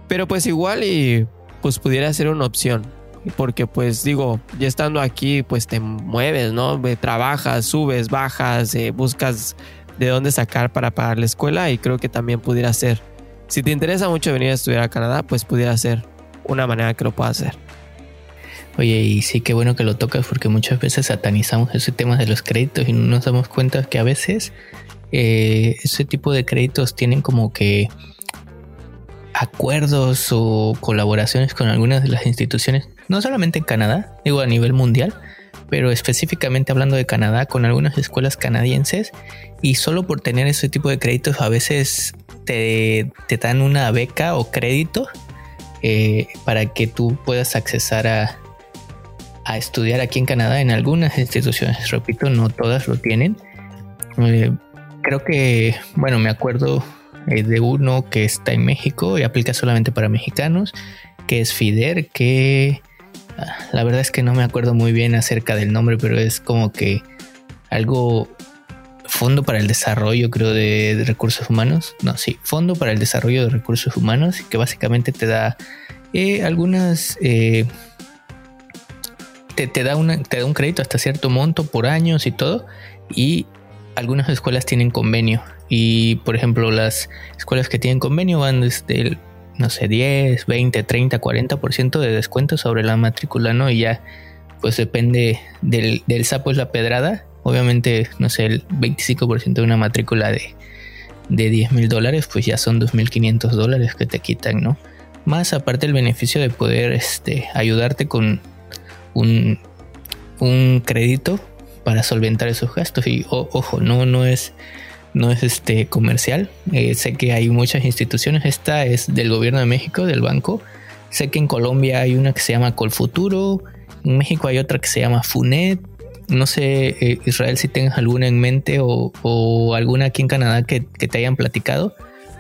pero pues igual y pues pudiera ser una opción porque pues digo, ya estando aquí pues te mueves, ¿no? Trabajas, subes, bajas, eh, buscas de dónde sacar para pagar la escuela y creo que también pudiera ser, si te interesa mucho venir a estudiar a Canadá, pues pudiera ser una manera que lo puedas hacer. Oye, y sí, qué bueno que lo tocas porque muchas veces satanizamos ese tema de los créditos y no nos damos cuenta que a veces eh, ese tipo de créditos tienen como que acuerdos o colaboraciones con algunas de las instituciones, no solamente en Canadá, digo a nivel mundial, pero específicamente hablando de Canadá, con algunas escuelas canadienses, y solo por tener ese tipo de créditos a veces te, dan una beca o crédito eh, para que tú puedas accesar a, a, estudiar aquí en Canadá en algunas instituciones. Repito, no todas lo tienen. Eh, creo que, bueno, me acuerdo eh, de uno que está en México y aplica solamente para mexicanos, que es FIDER, que la verdad es que no me acuerdo muy bien acerca del nombre, pero es como que algo Fondo para el Desarrollo, creo, de, recursos humanos. No, sí, Fondo para el Desarrollo de Recursos Humanos, que básicamente te da eh, algunas... Eh, te, da una, te da un crédito hasta cierto monto por años y todo. Y algunas escuelas tienen convenio y por ejemplo las escuelas que tienen convenio van desde el, no sé, 10, 20, 30, 40% de descuento sobre la matrícula, ¿no? Y ya pues depende del, del sapo es la pedrada. Obviamente, no sé, el 25% de una matrícula de, de 10 mil dólares, pues ya son 2.500 dólares que te quitan, ¿no? Más aparte el beneficio de poder este, ayudarte con un, un crédito para solventar esos gastos. Y ojo, no, no es no es este comercial. Eh, sé que hay muchas instituciones. Esta es del gobierno de México, del banco. Sé que en Colombia hay una que se llama Colfuturo. En México hay otra que se llama Funet. No sé, eh, Israel, si tengas alguna en mente o, alguna aquí en Canadá que, que, te hayan platicado.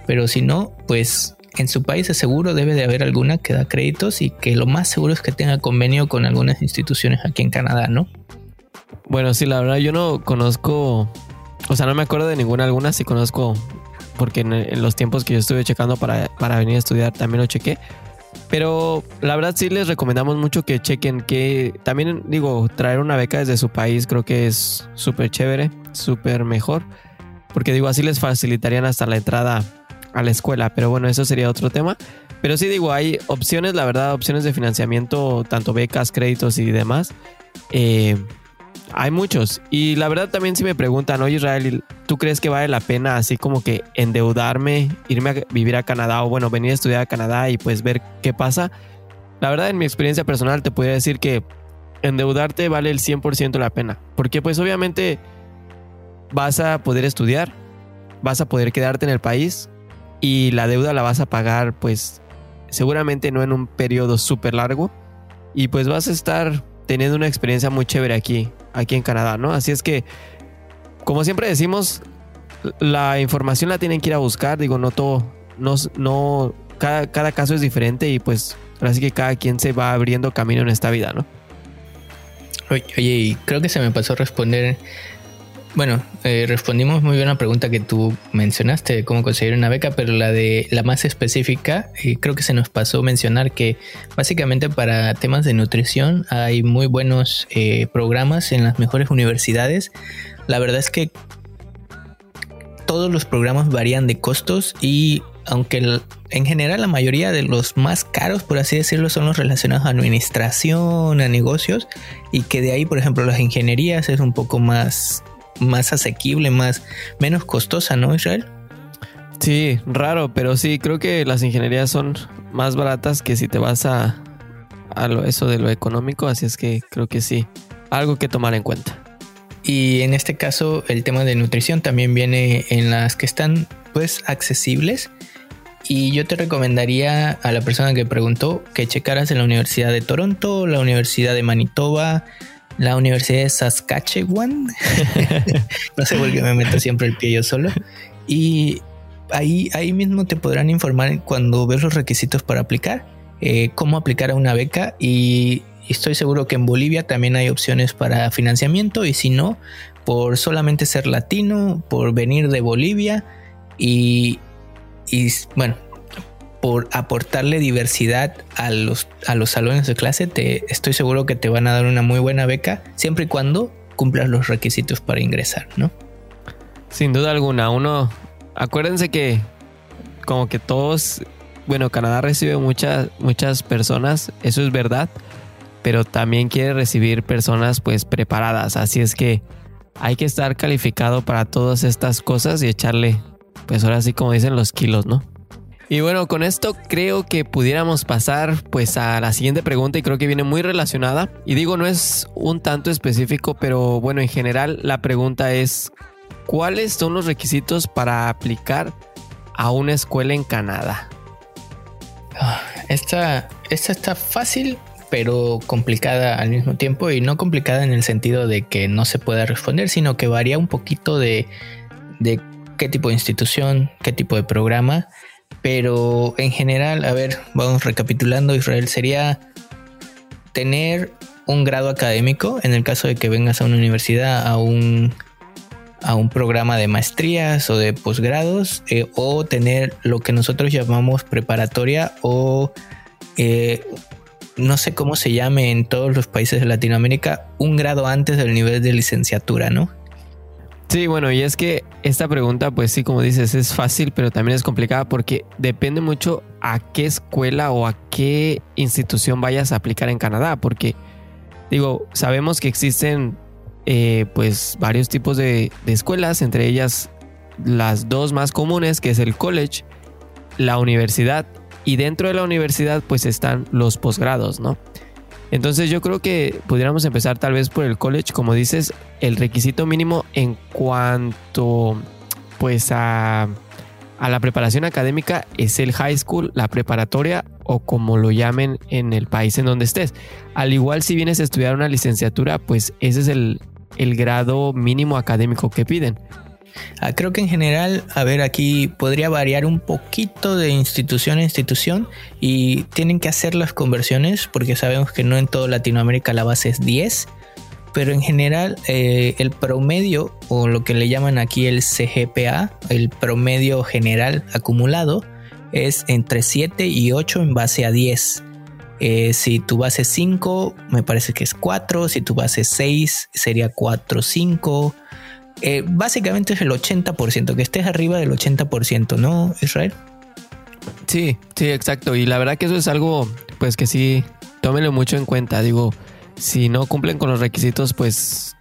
Pero si no, pues en su país es seguro debe de haber alguna que da créditos y que lo más seguro es que tenga convenio con algunas instituciones aquí en Canadá, ¿no? Bueno, sí, la verdad yo no conozco, o sea, no me acuerdo de ninguna, alguna sí conozco, porque en, los tiempos que yo estuve checando para, para venir a estudiar también lo chequé. Pero la verdad sí les recomendamos mucho que chequen que también digo, traer una beca desde su país creo que es súper chévere, súper mejor. Porque digo, así les facilitarían hasta la entrada a la escuela. Pero bueno, eso sería otro tema. Pero sí digo, hay opciones, la verdad, opciones de financiamiento, tanto becas, créditos y demás. Eh, hay muchos. Y la verdad también si me preguntan, oye Israel, ¿tú crees que vale la pena así como que endeudarme, irme a vivir a Canadá o bueno, venir a estudiar a Canadá y pues ver qué pasa? La verdad en mi experiencia personal te podría decir que endeudarte vale el 100% la pena. Porque pues obviamente vas a poder estudiar, vas a poder quedarte en el país y la deuda la vas a pagar pues seguramente no en un periodo súper largo y pues vas a estar teniendo una experiencia muy chévere aquí, aquí en Canadá, ¿no? Así es que como siempre decimos, la información la tienen que ir a buscar. Digo, no todo, no, no cada, cada caso es diferente y pues así que cada quien se va abriendo camino en esta vida, ¿no? Oye, y creo que se me pasó a responder bueno, eh, respondimos muy bien a la pregunta que tú mencionaste de cómo conseguir una beca, pero la de la más específica, creo que se nos pasó mencionar que básicamente para temas de nutrición hay muy buenos eh, programas en las mejores universidades. La verdad es que todos los programas varían de costos y aunque en general la mayoría de los más caros, por así decirlo, son los relacionados a administración, a negocios, y que de ahí, por ejemplo, las ingenierías es un poco más más asequible, más menos costosa, ¿no, Israel? Sí, raro, pero sí, creo que las ingenierías son más baratas que si te vas a, a lo, eso de lo económico, así es que creo que sí, algo que tomar en cuenta. Y en este caso el tema de nutrición también viene en las que están pues accesibles. Y yo te recomendaría a la persona que preguntó que checaras en la Universidad de Toronto, la Universidad de Manitoba, la Universidad de Saskatchewan. <laughs> no sé por qué me meto siempre el pie yo solo. Y ahí, ahí mismo te podrán informar cuando ves los requisitos para aplicar, eh, cómo aplicar a una beca y estoy seguro que en Bolivia también hay opciones para financiamiento y si no, por solamente ser latino, por venir de Bolivia y, y bueno, por aportarle diversidad a los, a los salones de clase, te, estoy seguro que te van a dar una muy buena beca, siempre y cuando cumplas los requisitos para ingresar, ¿no? Sin duda alguna, uno, acuérdense que como que todos, bueno, Canadá recibe muchas, muchas personas, eso es verdad, pero también quiere recibir personas pues preparadas, así es que hay que estar calificado para todas estas cosas y echarle, pues ahora sí como dicen los kilos, ¿no? Y bueno, con esto creo que pudiéramos pasar pues a la siguiente pregunta y creo que viene muy relacionada. Y digo, no es un tanto específico, pero bueno, en general la pregunta es, ¿cuáles son los requisitos para aplicar a una escuela en Canadá? Ah, esta, esta está fácil, pero complicada al mismo tiempo y no complicada en el sentido de que no se pueda responder, sino que varía un poquito de, de qué tipo de institución, qué tipo de programa pero en general, a ver, vamos recapitulando, Israel sería tener un grado académico en el caso de que vengas a una universidad, a un, a un programa de maestrías o de posgrados, eh, o tener lo que nosotros llamamos preparatoria o eh, no sé cómo se llame en todos los países de Latinoamérica, un grado antes del nivel de licenciatura, ¿no? Sí, bueno, y es que esta pregunta, pues sí, como dices, es fácil, pero también es complicada porque depende mucho a qué escuela o a qué institución vayas a aplicar en Canadá, porque digo, sabemos que existen eh, pues varios tipos de, de escuelas, entre ellas las dos más comunes, que es el college, la universidad, y dentro de la universidad pues están los posgrados, ¿no? Entonces yo creo que pudiéramos empezar tal vez por el college, como dices, el requisito mínimo en cuanto pues a, a la preparación académica es el high school, la preparatoria o como lo llamen en el país en donde estés. Al igual si vienes a estudiar una licenciatura, pues ese es el, el grado mínimo académico que piden. Ah, creo que en general, a ver, aquí podría variar un poquito de institución a institución y tienen que hacer las conversiones porque sabemos que no en toda Latinoamérica la base es 10, pero en general eh, el promedio o lo que le llaman aquí el CGPA, el promedio general acumulado, es entre 7 y 8 en base a 10. Eh, si tu base es 5, me parece que es 4. Si tu base es 6, sería 4, 5. Eh, básicamente es el 80%, que estés arriba del 80%, ¿no, Israel? Sí, sí, exacto. Y la verdad que eso es algo, pues que sí, tómenlo mucho en cuenta. Digo, si no cumplen con los requisitos, pues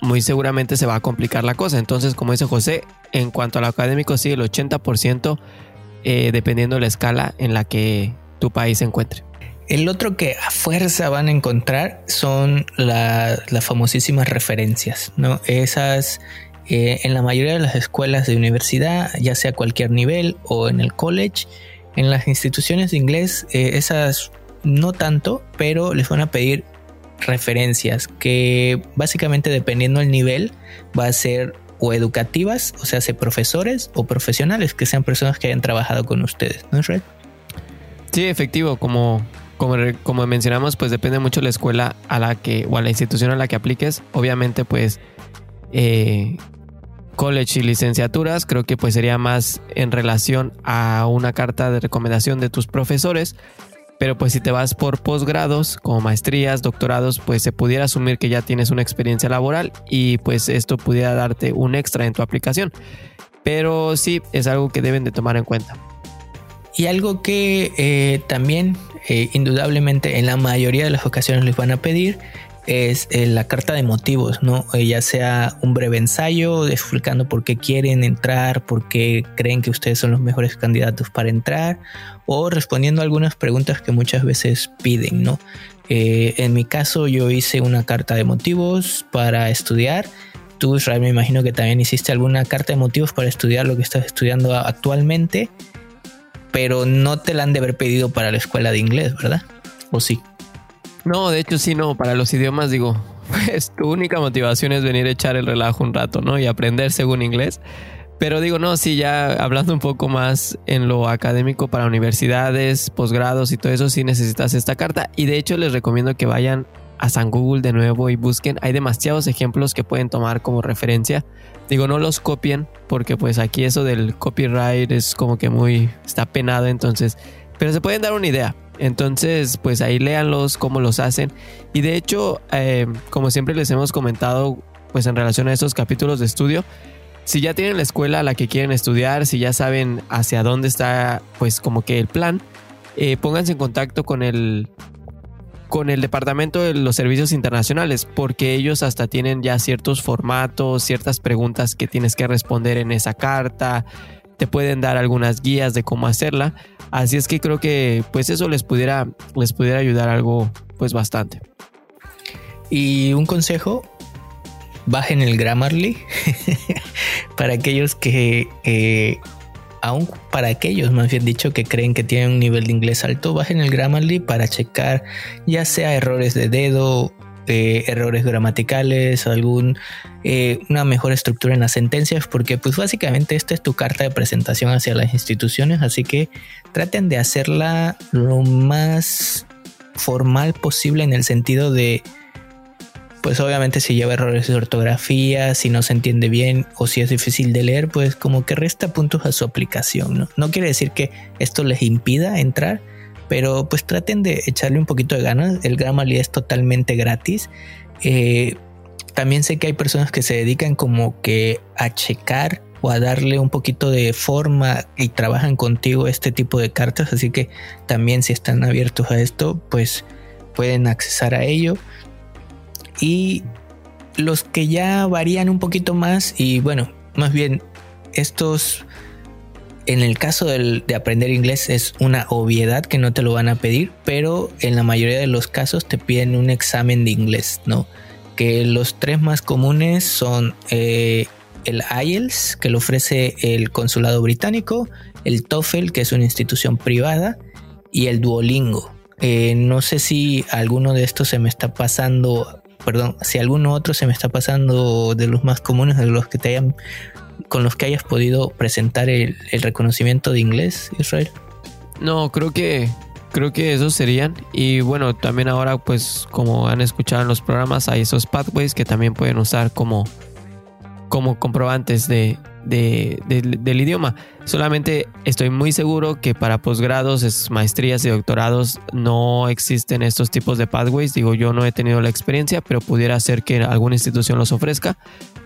muy seguramente se va a complicar la cosa. Entonces, como dice José, en cuanto al académico, sí, el 80%, eh, dependiendo de la escala en la que tu país se encuentre. El otro que a fuerza van a encontrar son las famosísimas referencias, ¿no? Esas eh, en la mayoría de las escuelas de universidad, ya sea cualquier nivel o en el college, en las instituciones de inglés, eh, esas no tanto, pero les van a pedir referencias que básicamente dependiendo del nivel va a ser o educativas, o sea, se profesores o profesionales que sean personas que hayan trabajado con ustedes, ¿no es Red? Sí, efectivo, como, como, mencionamos, pues depende mucho de la escuela a la que o a la institución a la que apliques. Obviamente, pues eh, college y licenciaturas, creo que pues sería más en relación a una carta de recomendación de tus profesores. Pero pues si te vas por posgrados, como maestrías, doctorados, pues se pudiera asumir que ya tienes una experiencia laboral y pues esto pudiera darte un extra en tu aplicación. Pero sí, es algo que deben de tomar en cuenta. Y algo que eh, también eh, indudablemente en la mayoría de las ocasiones les van a pedir es eh, la carta de motivos, ¿no? Ya sea un breve ensayo explicando por qué quieren entrar, por qué creen que ustedes son los mejores candidatos para entrar, o respondiendo algunas preguntas que muchas veces piden, ¿no? En mi caso, yo hice una carta de motivos para estudiar. Tú, Israel, me imagino que también hiciste alguna carta de motivos para estudiar lo que estás estudiando actualmente, pero no te la han de haber pedido para la escuela de inglés, ¿verdad? ¿O sí? No, de hecho sí, no. Para los idiomas digo, <laughs> pues tu única motivación es venir a echar el relajo un rato, ¿no? Y aprender según inglés. Pero digo, no, sí, ya hablando un poco más en lo académico para universidades, posgrados y todo eso, sí necesitas esta carta. Y de hecho les recomiendo que vayan a San Google de nuevo y busquen. Hay demasiados ejemplos que pueden tomar como referencia. Digo, no los copien porque pues aquí eso del copyright es como que muy, está penado entonces. Pero se pueden dar una idea. Entonces, pues ahí léanlos, cómo los hacen. Y de hecho, eh, como siempre les hemos comentado, pues en relación a estos capítulos de estudio, si ya tienen la escuela a la que quieren estudiar, si ya saben hacia dónde está, pues como que el plan, eh, pónganse en contacto con el con el departamento de los servicios internacionales, porque ellos hasta tienen ya ciertos formatos, ciertas preguntas que tienes que responder en esa carta, te pueden dar algunas guías de cómo hacerla. Así es que creo que pues eso les pudiera, les pudiera ayudar algo pues bastante. Y un consejo, bajen el Grammarly <laughs> para aquellos que, eh, aún para aquellos más bien dicho que creen que tienen un nivel de inglés alto, bajen el Grammarly para checar ya sea errores de dedo eh, errores gramaticales, algún eh, una mejor estructura en las sentencias, porque pues básicamente esta es tu carta de presentación hacia las instituciones, así que traten de hacerla lo más formal posible en el sentido de pues obviamente si lleva errores de ortografía, si no se entiende bien o si es difícil de leer, pues como que resta puntos a su aplicación, ¿no? No quiere decir que esto les impida entrar, pero pues traten de echarle un poquito de ganas. El Grammarly es totalmente gratis. Eh, también sé que hay personas que se dedican como que a checar o a darle un poquito de forma y trabajan contigo este tipo de cartas, así que también si están abiertos a esto, pues pueden accesar a ello. Y los que ya varían un poquito más y bueno, más bien estos en el caso de aprender inglés es una obviedad que no te lo van a pedir, pero en la mayoría de los casos te piden un examen de inglés, ¿no? Que los tres más comunes son eh, el IELTS, que lo ofrece el consulado británico, el TOEFL, que es una institución privada, y el Duolingo. Eh, no sé si alguno de estos se me está pasando, perdón, si alguno otro se me está pasando de los más comunes, de los que te hayan con los que hayas podido presentar el, reconocimiento de inglés, Israel? No, creo que creo que esos serían. Y bueno, también ahora, pues, como han escuchado en los programas, hay esos pathways que también pueden usar como, como comprobantes de, del idioma. Solamente estoy muy seguro que para posgrados, maestrías y doctorados no existen estos tipos de pathways. Digo, yo no he tenido la experiencia, pero pudiera ser que alguna institución los ofrezca.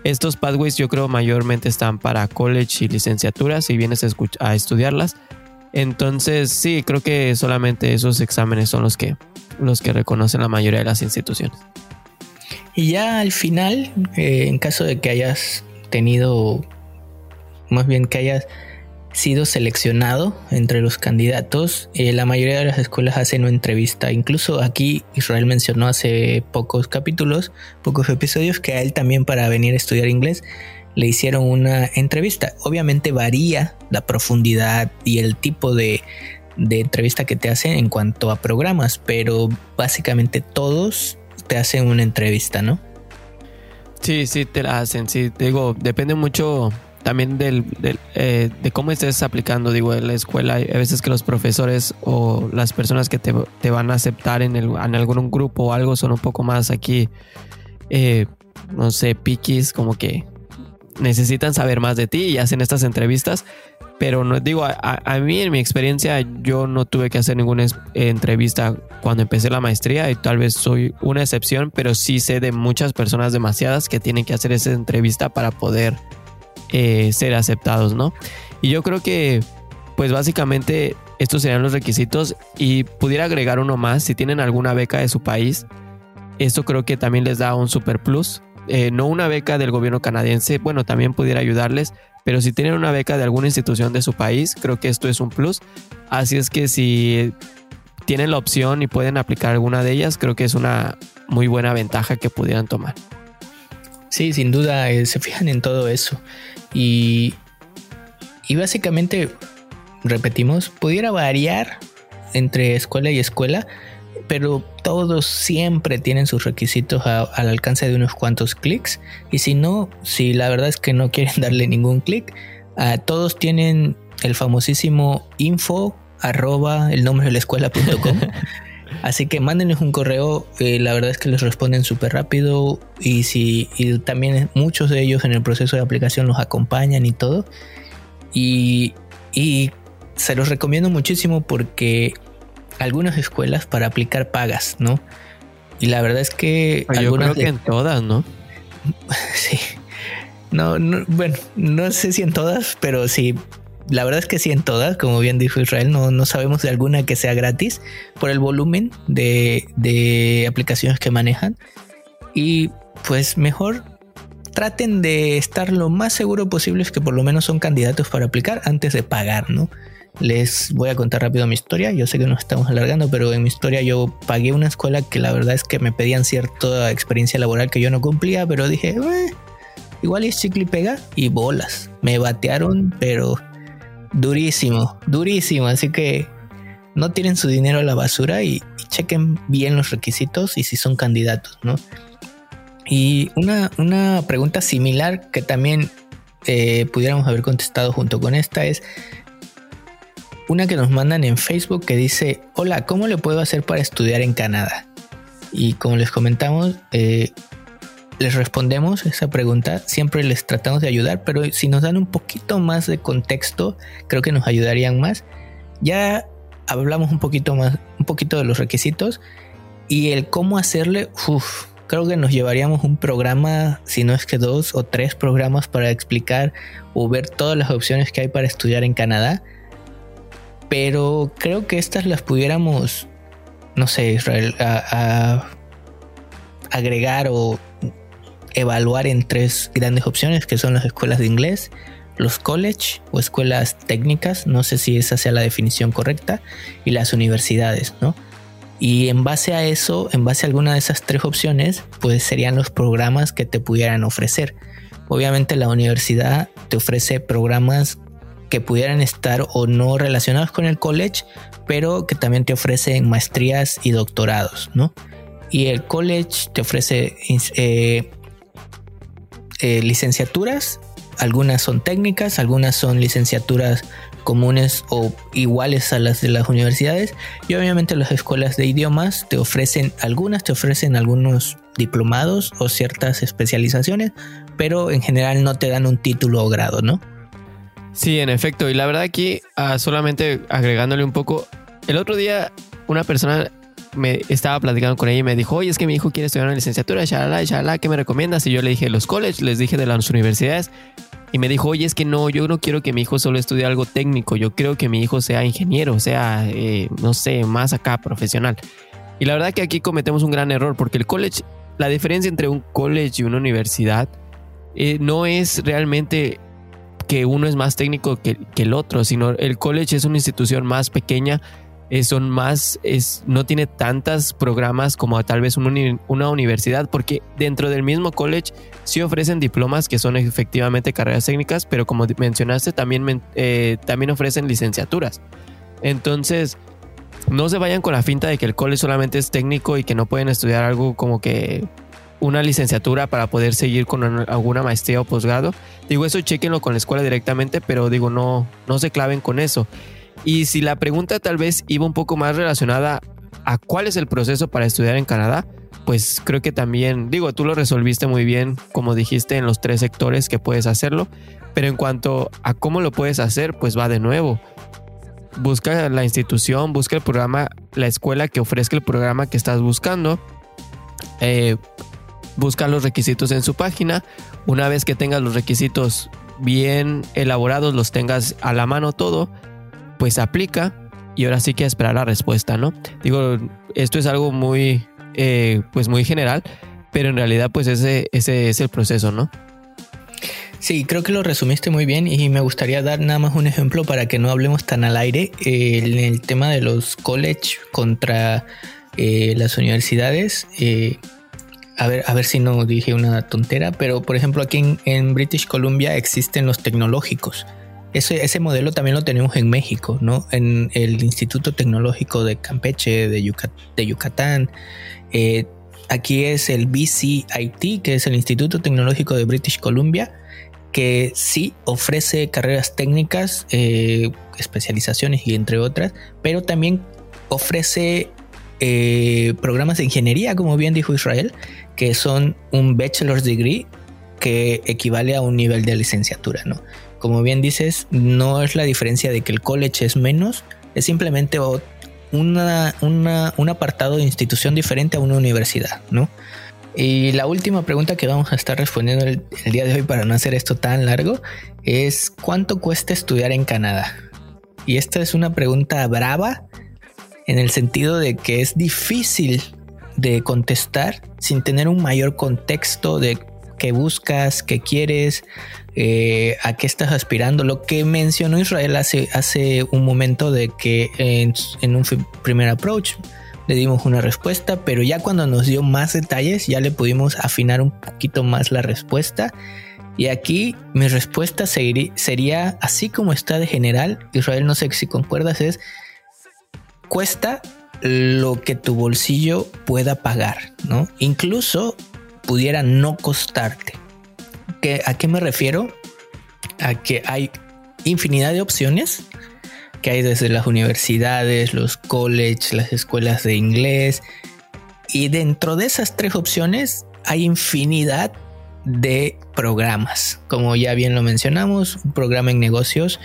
Estos pathways yo creo mayormente están para college y licenciaturas si vienes a, a estudiarlas. Entonces, sí, creo que solamente esos exámenes son los que, los que reconocen la mayoría de las instituciones. Y ya al final, eh, en caso de que hayas tenido más bien que hayas sido seleccionado entre los candidatos. Eh, la mayoría de las escuelas hacen una entrevista. Incluso aquí Israel mencionó hace pocos capítulos, pocos episodios, que a él también para venir a estudiar inglés le hicieron una entrevista. Obviamente varía la profundidad y el tipo de, de entrevista que te hacen en cuanto a programas, pero básicamente todos te hacen una entrevista, ¿no? Sí, sí, te la hacen. Sí, digo, depende mucho también del, eh, de cómo estés aplicando, digo, en la escuela. Hay veces que los profesores o las personas que te, van a aceptar en, el, algún grupo o algo son un poco más aquí, eh, no sé, piquis, como que necesitan saber más de ti y hacen estas entrevistas. Pero no digo, a, mí en mi experiencia yo no tuve que hacer ninguna entrevista cuando empecé la maestría y tal vez soy una excepción, pero sí sé de muchas personas demasiadas que tienen que hacer esa entrevista para poder eh, ser aceptados, ¿no? Y yo creo que pues básicamente estos serían los requisitos y pudiera agregar uno más si tienen alguna beca de su país. Esto creo que también les da un super plus. Eh, no una beca del gobierno canadiense, bueno, también pudiera ayudarles, pero si tienen una beca de alguna institución de su país, creo que esto es un plus. Así es que si tienen la opción y pueden aplicar alguna de ellas, creo que es una muy buena ventaja que pudieran tomar. Sí, sin duda, eh, se fijan en todo eso. Y, y básicamente, repetimos, pudiera variar entre escuela y escuela, pero todos siempre tienen sus requisitos al alcance de unos cuantos clics. Y si no, si la verdad es que no quieren <laughs> darle ningún clic, todos tienen el famosísimo info arroba el nombre de la escuela.com. <laughs> Así que mándenles un correo, eh, la verdad es que les responden súper rápido y si y también muchos de ellos en el proceso de aplicación los acompañan y todo. Y, y se los recomiendo muchísimo porque algunas escuelas para aplicar pagas, ¿no? Y la verdad es que Yo algunas creo que en todas, ¿no? <laughs> sí. No, no, bueno, no sé si en todas, pero sí. La verdad es que sí en todas, como bien dijo Israel, no, no sabemos de alguna que sea gratis por el volumen de, de aplicaciones que manejan. Y pues mejor traten de estar lo más seguro posible es que por lo menos son candidatos para aplicar antes de pagar, ¿no? Les voy a contar rápido mi historia. Yo sé que nos estamos alargando, pero en mi historia yo pagué una escuela que la verdad es que me pedían cierta experiencia laboral que yo no cumplía, pero dije, igual es chicle y pega y bolas. Me batearon, pero durísimo, durísimo. Así que no tiren su dinero a la basura y, chequen bien los requisitos y si son candidatos, ¿no? Y una, una pregunta similar que también eh, pudiéramos haber contestado junto con esta es una que nos mandan en Facebook que dice, hola, ¿cómo le puedo hacer para estudiar en Canadá? Y como les comentamos, eh, les respondemos esa pregunta, siempre les tratamos de ayudar, pero si nos dan un poquito más de contexto, creo que nos ayudarían más. Ya hablamos un poquito más, un poquito de los requisitos y el cómo hacerle, creo que nos llevaríamos un programa, si no es que dos o tres programas para explicar o ver todas las opciones que hay para estudiar en Canadá pero creo que estas las pudiéramos, no sé, Israel, agregar o evaluar en tres grandes opciones que son las escuelas de inglés, los college o escuelas técnicas, no sé si esa sea la definición correcta, y las universidades, ¿no? Y en base a eso, en base a alguna de esas tres opciones, pues serían los programas que te pudieran ofrecer. Obviamente la universidad te ofrece programas que pudieran estar o no relacionados con el college, pero que también te ofrecen maestrías y doctorados, ¿no? Y el college te ofrece eh, eh, licenciaturas, algunas son técnicas, algunas son licenciaturas comunes o iguales a las de las universidades. Y obviamente las escuelas de idiomas te ofrecen algunas te ofrecen algunos diplomados o ciertas especializaciones pero en general no te dan un título o grado no Sí, en efecto. Y la verdad aquí, ah, solamente agregándole un poco, el otro día una persona me estaba platicando con ella y me dijo, oye, es que mi hijo quiere estudiar una licenciatura, shalala, shalala, ¿qué me recomiendas? Y yo le dije, los colleges, les dije de las universidades. Y me dijo, oye, es que no, yo no quiero que mi hijo solo estudie algo técnico, yo quiero que mi hijo sea ingeniero, sea, eh, no sé, más acá, profesional. Y la verdad que aquí cometemos un gran error, porque el college, la diferencia entre un college y una universidad eh, no es realmente que uno es más técnico que, el otro, sino el college es una institución más pequeña, eh, son más, es, no tiene tantos programas como tal vez una, universidad, porque dentro del mismo college sí ofrecen diplomas que son efectivamente carreras técnicas, pero como mencionaste, también, eh, también ofrecen licenciaturas. Entonces, no se vayan con la finta de que el college solamente es técnico y que no pueden estudiar algo como que una licenciatura para poder seguir con alguna maestría o posgrado. Digo, eso chequenlo con la escuela directamente, pero digo, no, no se claven con eso. Y si la pregunta tal vez iba un poco más relacionada a cuál es el proceso para estudiar en Canadá, pues creo que también, digo, tú lo resolviste muy bien, como dijiste, en los tres sectores que puedes hacerlo, pero en cuanto a cómo lo puedes hacer, pues va de nuevo. Busca la institución, busca el programa, la escuela que ofrezca el programa que estás buscando. Eh, busca los requisitos en su página. Una vez que tengas los requisitos bien elaborados, los tengas a la mano todo, pues aplica y ahora sí que esperar la respuesta, ¿no? Digo, esto es algo muy, eh, pues muy general, pero en realidad pues ese, ese es el proceso, ¿no? Sí, creo que lo resumiste muy bien y me gustaría dar nada más un ejemplo para que no hablemos tan al aire eh, en el tema de los college contra eh, las universidades. A, ver, a ver si no dije una tontera, pero por ejemplo aquí en, British Columbia existen los tecnológicos ese, modelo también lo tenemos en México, ¿no? En el Instituto Tecnológico de Campeche, de, Yucatán. Eh, aquí es el BCIT, que es el Instituto Tecnológico de British Columbia, que sí ofrece carreras técnicas, eh, especializaciones y entre otras, pero también ofrece eh, programas de ingeniería, como bien dijo Israel, que son un bachelor's degree que equivale a un nivel de licenciatura, ¿no? como bien dices, no es la diferencia de que el college es menos, es simplemente una, un apartado de institución diferente a una universidad, ¿no? Y la última pregunta que vamos a estar respondiendo el, día de hoy para no hacer esto tan largo es ¿cuánto cuesta estudiar en Canadá? Y esta es una pregunta brava en el sentido de que es difícil de contestar sin tener un mayor contexto de qué buscas, qué quieres, eh, a qué estás aspirando. Lo que mencionó Israel hace, hace un momento de que en, un primer approach le dimos una respuesta, pero ya cuando nos dio más detalles ya le pudimos afinar un poquito más la respuesta. Y aquí mi respuesta sería así como está de general. Israel, no sé si concuerdas, es cuesta lo que tu bolsillo pueda pagar, ¿no? Incluso pudiera no costarte. ¿A qué me refiero? A que hay infinidad de opciones que hay desde las universidades, los colleges, las escuelas de inglés. Y dentro de esas tres opciones hay infinidad de programas. Como ya bien lo mencionamos, un programa en negocios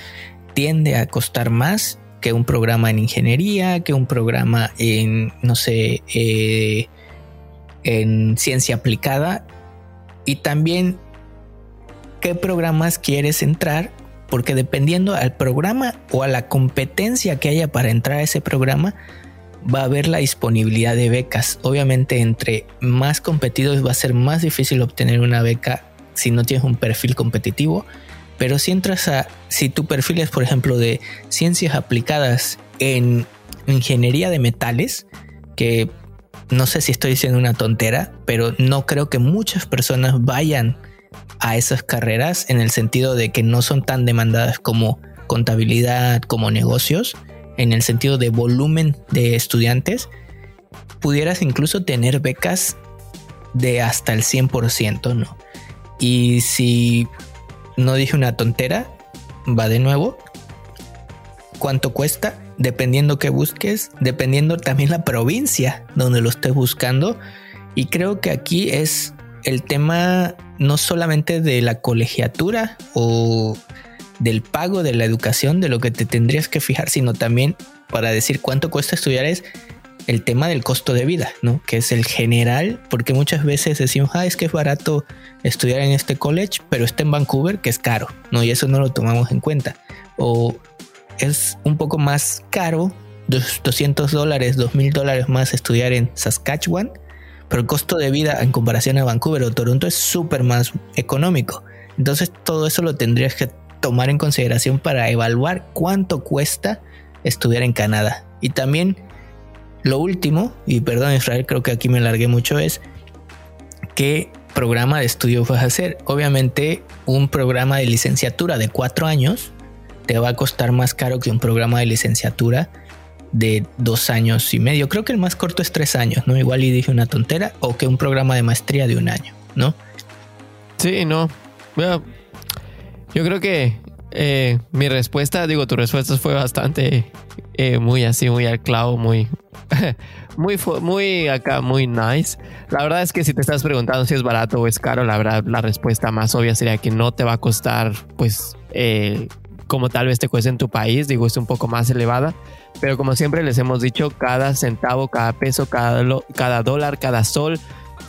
tiende a costar más que un programa en ingeniería, que un programa en, no sé, eh, en ciencia aplicada. Y también qué programas quieres entrar, porque dependiendo al programa o a la competencia que haya para entrar a ese programa, va a haber la disponibilidad de becas. Obviamente, entre más competidos va a ser más difícil obtener una beca si no tienes un perfil competitivo. Pero si entras a, si tu perfil es, por ejemplo, de ciencias aplicadas en ingeniería de metales, que no sé si estoy diciendo una tontera, pero no creo que muchas personas vayan a esas carreras en el sentido de que no son tan demandadas como contabilidad, como negocios, en el sentido de volumen de estudiantes, pudieras incluso tener becas de hasta el 100%, ¿no? Y si no dije una tontera, va de nuevo. ¿Cuánto cuesta? Dependiendo que busques, dependiendo también la provincia donde lo estés buscando. Y creo que aquí es el tema no solamente de la colegiatura o del pago de la educación, de lo que te tendrías que fijar, sino también para decir cuánto cuesta estudiar es el tema del costo de vida, ¿no? Que es el general, porque muchas veces decimos, ah, es que es barato estudiar en este college, pero está en Vancouver, que es caro, ¿no? Y eso no lo tomamos en cuenta. O es un poco más caro, 200 dólares, 2000 dólares más estudiar en Saskatchewan, pero el costo de vida en comparación a Vancouver o Toronto es súper más económico. Entonces todo eso lo tendrías que tomar en consideración para evaluar cuánto cuesta estudiar en Canadá. Y también lo último, y perdón Israel, creo que aquí me largué mucho, es qué programa de estudio vas a hacer. Obviamente un programa de licenciatura de cuatro años te va a costar más caro que un programa de licenciatura de dos años y medio. Creo que el más corto es tres años, ¿no? Igual y dije una tontera, o que un programa de maestría de un año, ¿no? Sí, no. Yo creo que eh, mi respuesta, digo, tu respuesta fue bastante eh, muy así, muy al clavo, muy, <laughs> muy, muy acá, muy nice. La verdad es que si te estás preguntando si es barato o es caro, la verdad, la respuesta más obvia sería que no te va a costar, pues, eh, como tal vez te cueste en tu país, digo, es un poco más elevada. Pero como siempre les hemos dicho, cada centavo, cada peso, cada, cada dólar, cada sol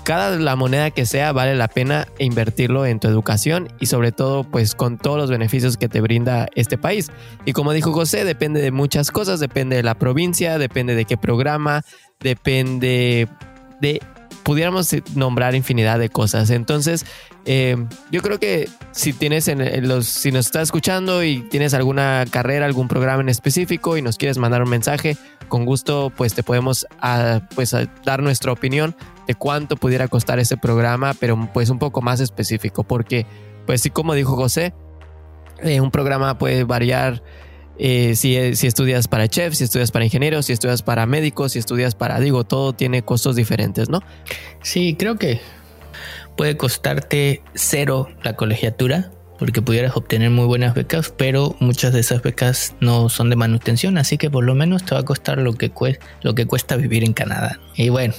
cada la moneda que sea vale la pena invertirlo en tu educación y sobre todo pues con todos los beneficios que te brinda este país. Y como dijo José, depende de muchas cosas, depende de la provincia, depende de qué programa, depende de pudiéramos nombrar infinidad de cosas. Entonces, eh, yo creo que si tienes en los, si nos estás escuchando y tienes alguna carrera, algún programa en específico y nos quieres mandar un mensaje, con gusto, pues te podemos pues, dar nuestra opinión de cuánto pudiera costar ese programa, pero pues un poco más específico, porque pues sí, como dijo José, eh, un programa puede variar eh, si, si, estudias para chef, si estudias para ingenieros, si estudias para médicos, si estudias para, digo, todo tiene costos diferentes, ¿no? Sí, creo que puede costarte cero la colegiatura, porque pudieras obtener muy buenas becas, pero muchas de esas becas no son de manutención, así que por lo menos te va a costar lo que, lo que cuesta vivir en Canadá. Y bueno,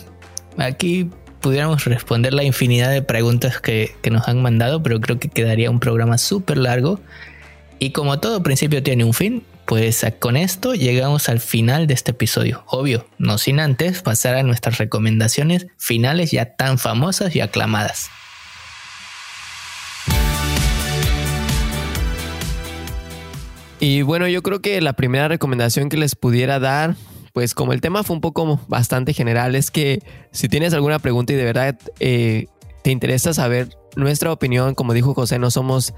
aquí pudiéramos responder la infinidad de preguntas que, que nos han mandado, pero creo que quedaría un programa súper largo. Y como todo principio tiene un fin, pues con esto llegamos al final de este episodio. Obvio, no sin antes pasar a nuestras recomendaciones finales ya tan famosas y aclamadas. Y bueno, yo creo que la primera recomendación que les pudiera dar pues como el tema fue un poco bastante general, es que si tienes alguna pregunta y de verdad eh, te interesa saber nuestra opinión, como dijo José, no somos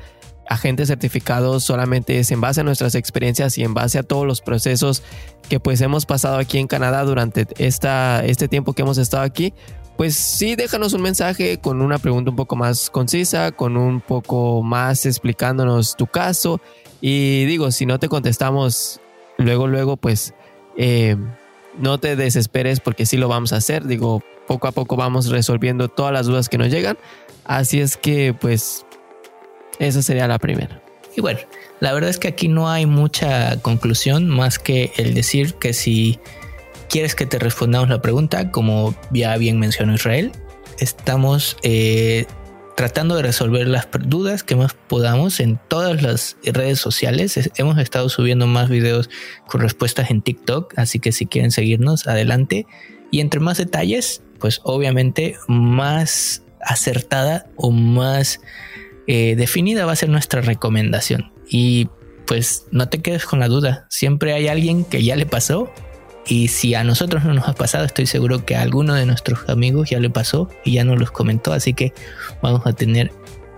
agentes certificados, solamente es en base a nuestras experiencias y en base a todos los procesos que pues hemos pasado aquí en Canadá durante esta, este tiempo que hemos estado aquí. Pues sí, déjanos un mensaje con una pregunta un poco más concisa, con un poco más explicándonos tu caso. Y digo, si no te contestamos luego, luego, pues eh, no te desesperes porque sí lo vamos a hacer. Digo, poco a poco vamos resolviendo todas las dudas que nos llegan. Así es que, pues, esa sería la primera. Y bueno, la verdad es que aquí no hay mucha conclusión más que el decir que si quieres que te respondamos la pregunta, como ya bien mencionó Israel, estamos eh, tratando de resolver las dudas que más podamos en todas las redes sociales. Hemos estado subiendo más videos con respuestas en TikTok, así que si quieren seguirnos, adelante. Y entre más detalles, pues obviamente más acertada o más eh, definida va a ser nuestra recomendación. Y pues no te quedes con la duda, siempre hay alguien que ya le pasó y si a nosotros no nos ha pasado, estoy seguro que a alguno de nuestros amigos ya le pasó y ya nos los comentó. Así que vamos a tener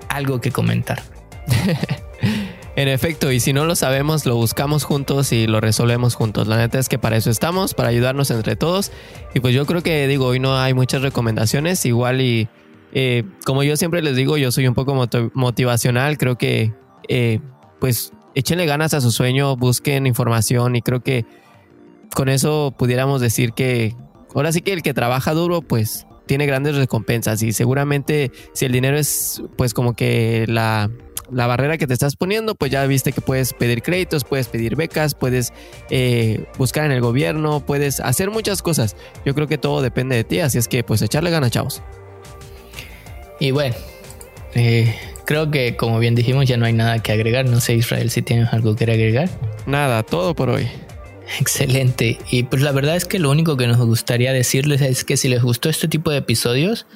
algo que comentar. <laughs> en efecto, y si no lo sabemos, lo buscamos juntos y lo resolvemos juntos. La neta es que para eso estamos, para ayudarnos entre todos. Y pues yo creo que digo, hoy no hay muchas recomendaciones. Igual y eh, como yo siempre les digo, yo soy un poco motivacional. Creo que eh, pues échenle ganas a su sueño, busquen información y creo que con eso pudiéramos decir que ahora sí que el que trabaja duro, pues tiene grandes recompensas y seguramente si el dinero es pues como que la, barrera que te estás poniendo, pues ya viste que puedes pedir créditos, puedes pedir becas, puedes eh, buscar en el gobierno, puedes hacer muchas cosas. Yo creo que todo depende de ti, así es que pues echarle ganas, chavos. Y bueno, eh, creo que como bien dijimos ya no hay nada que agregar. No sé Israel si tienes algo que agregar. Nada, todo por hoy. Excelente. Y pues la verdad es que lo único que nos gustaría decirles es que si les gustó este tipo de episodios,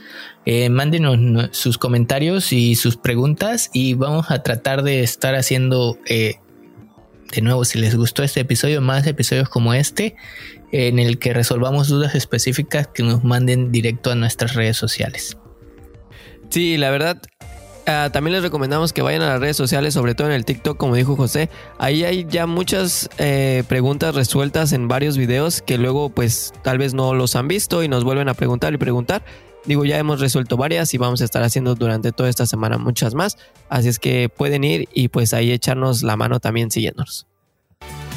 eh, mándenos sus comentarios y sus preguntas y vamos a tratar de estar haciendo, eh, de nuevo, si les gustó este episodio, más episodios como este, en el que resolvamos dudas específicas que nos manden directo a nuestras redes sociales. Sí, la verdad, Ah, también les recomendamos que vayan a las redes sociales, sobre todo en el TikTok, como dijo José. Ahí hay ya muchas eh, preguntas resueltas en varios videos que luego pues tal vez no los han visto y nos vuelven a preguntar y preguntar. Digo, ya hemos resuelto varias y vamos a estar haciendo durante toda esta semana muchas más. Así es que pueden ir y pues ahí echarnos la mano también siguiéndonos.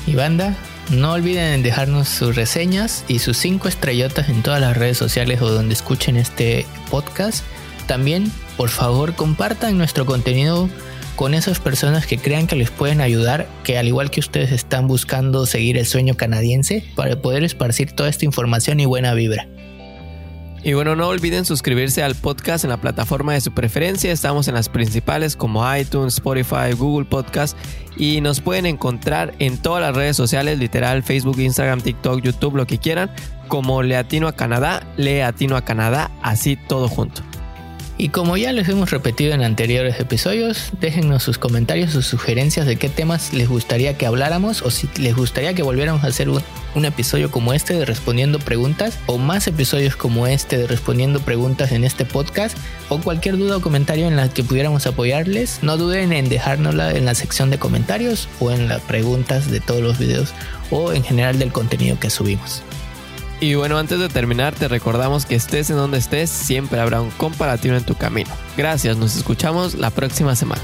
Y banda, No olviden dejarnos sus reseñas y sus cinco estrellotas en todas las redes sociales o donde escuchen este podcast. También, por favor, compartan nuestro contenido con esas personas que crean que les pueden ayudar, que al igual que ustedes están buscando seguir el sueño canadiense para poder esparcir toda esta información y buena vibra. Y bueno, no olviden suscribirse al podcast en la plataforma de su preferencia. Estamos en las principales como iTunes, Spotify, Google Podcast y nos pueden encontrar en todas las redes sociales, literal, Facebook, Instagram, TikTok, YouTube, lo que quieran, como Leatino a Canadá, Leatino a Canadá, así todo junto. Y como ya les hemos repetido en anteriores episodios, déjennos sus comentarios, sus sugerencias de qué temas les gustaría que habláramos o si les gustaría que volviéramos a hacer un, episodio como este de respondiendo preguntas o más episodios como este de respondiendo preguntas en este podcast o cualquier duda o comentario en la que pudiéramos apoyarles, no duden en dejárnosla en la sección de comentarios o en las preguntas de todos los videos o en general del contenido que subimos. Y bueno, antes de terminar, te recordamos que estés en donde estés, siempre habrá un comparativo en tu camino. Gracias, nos escuchamos la próxima semana.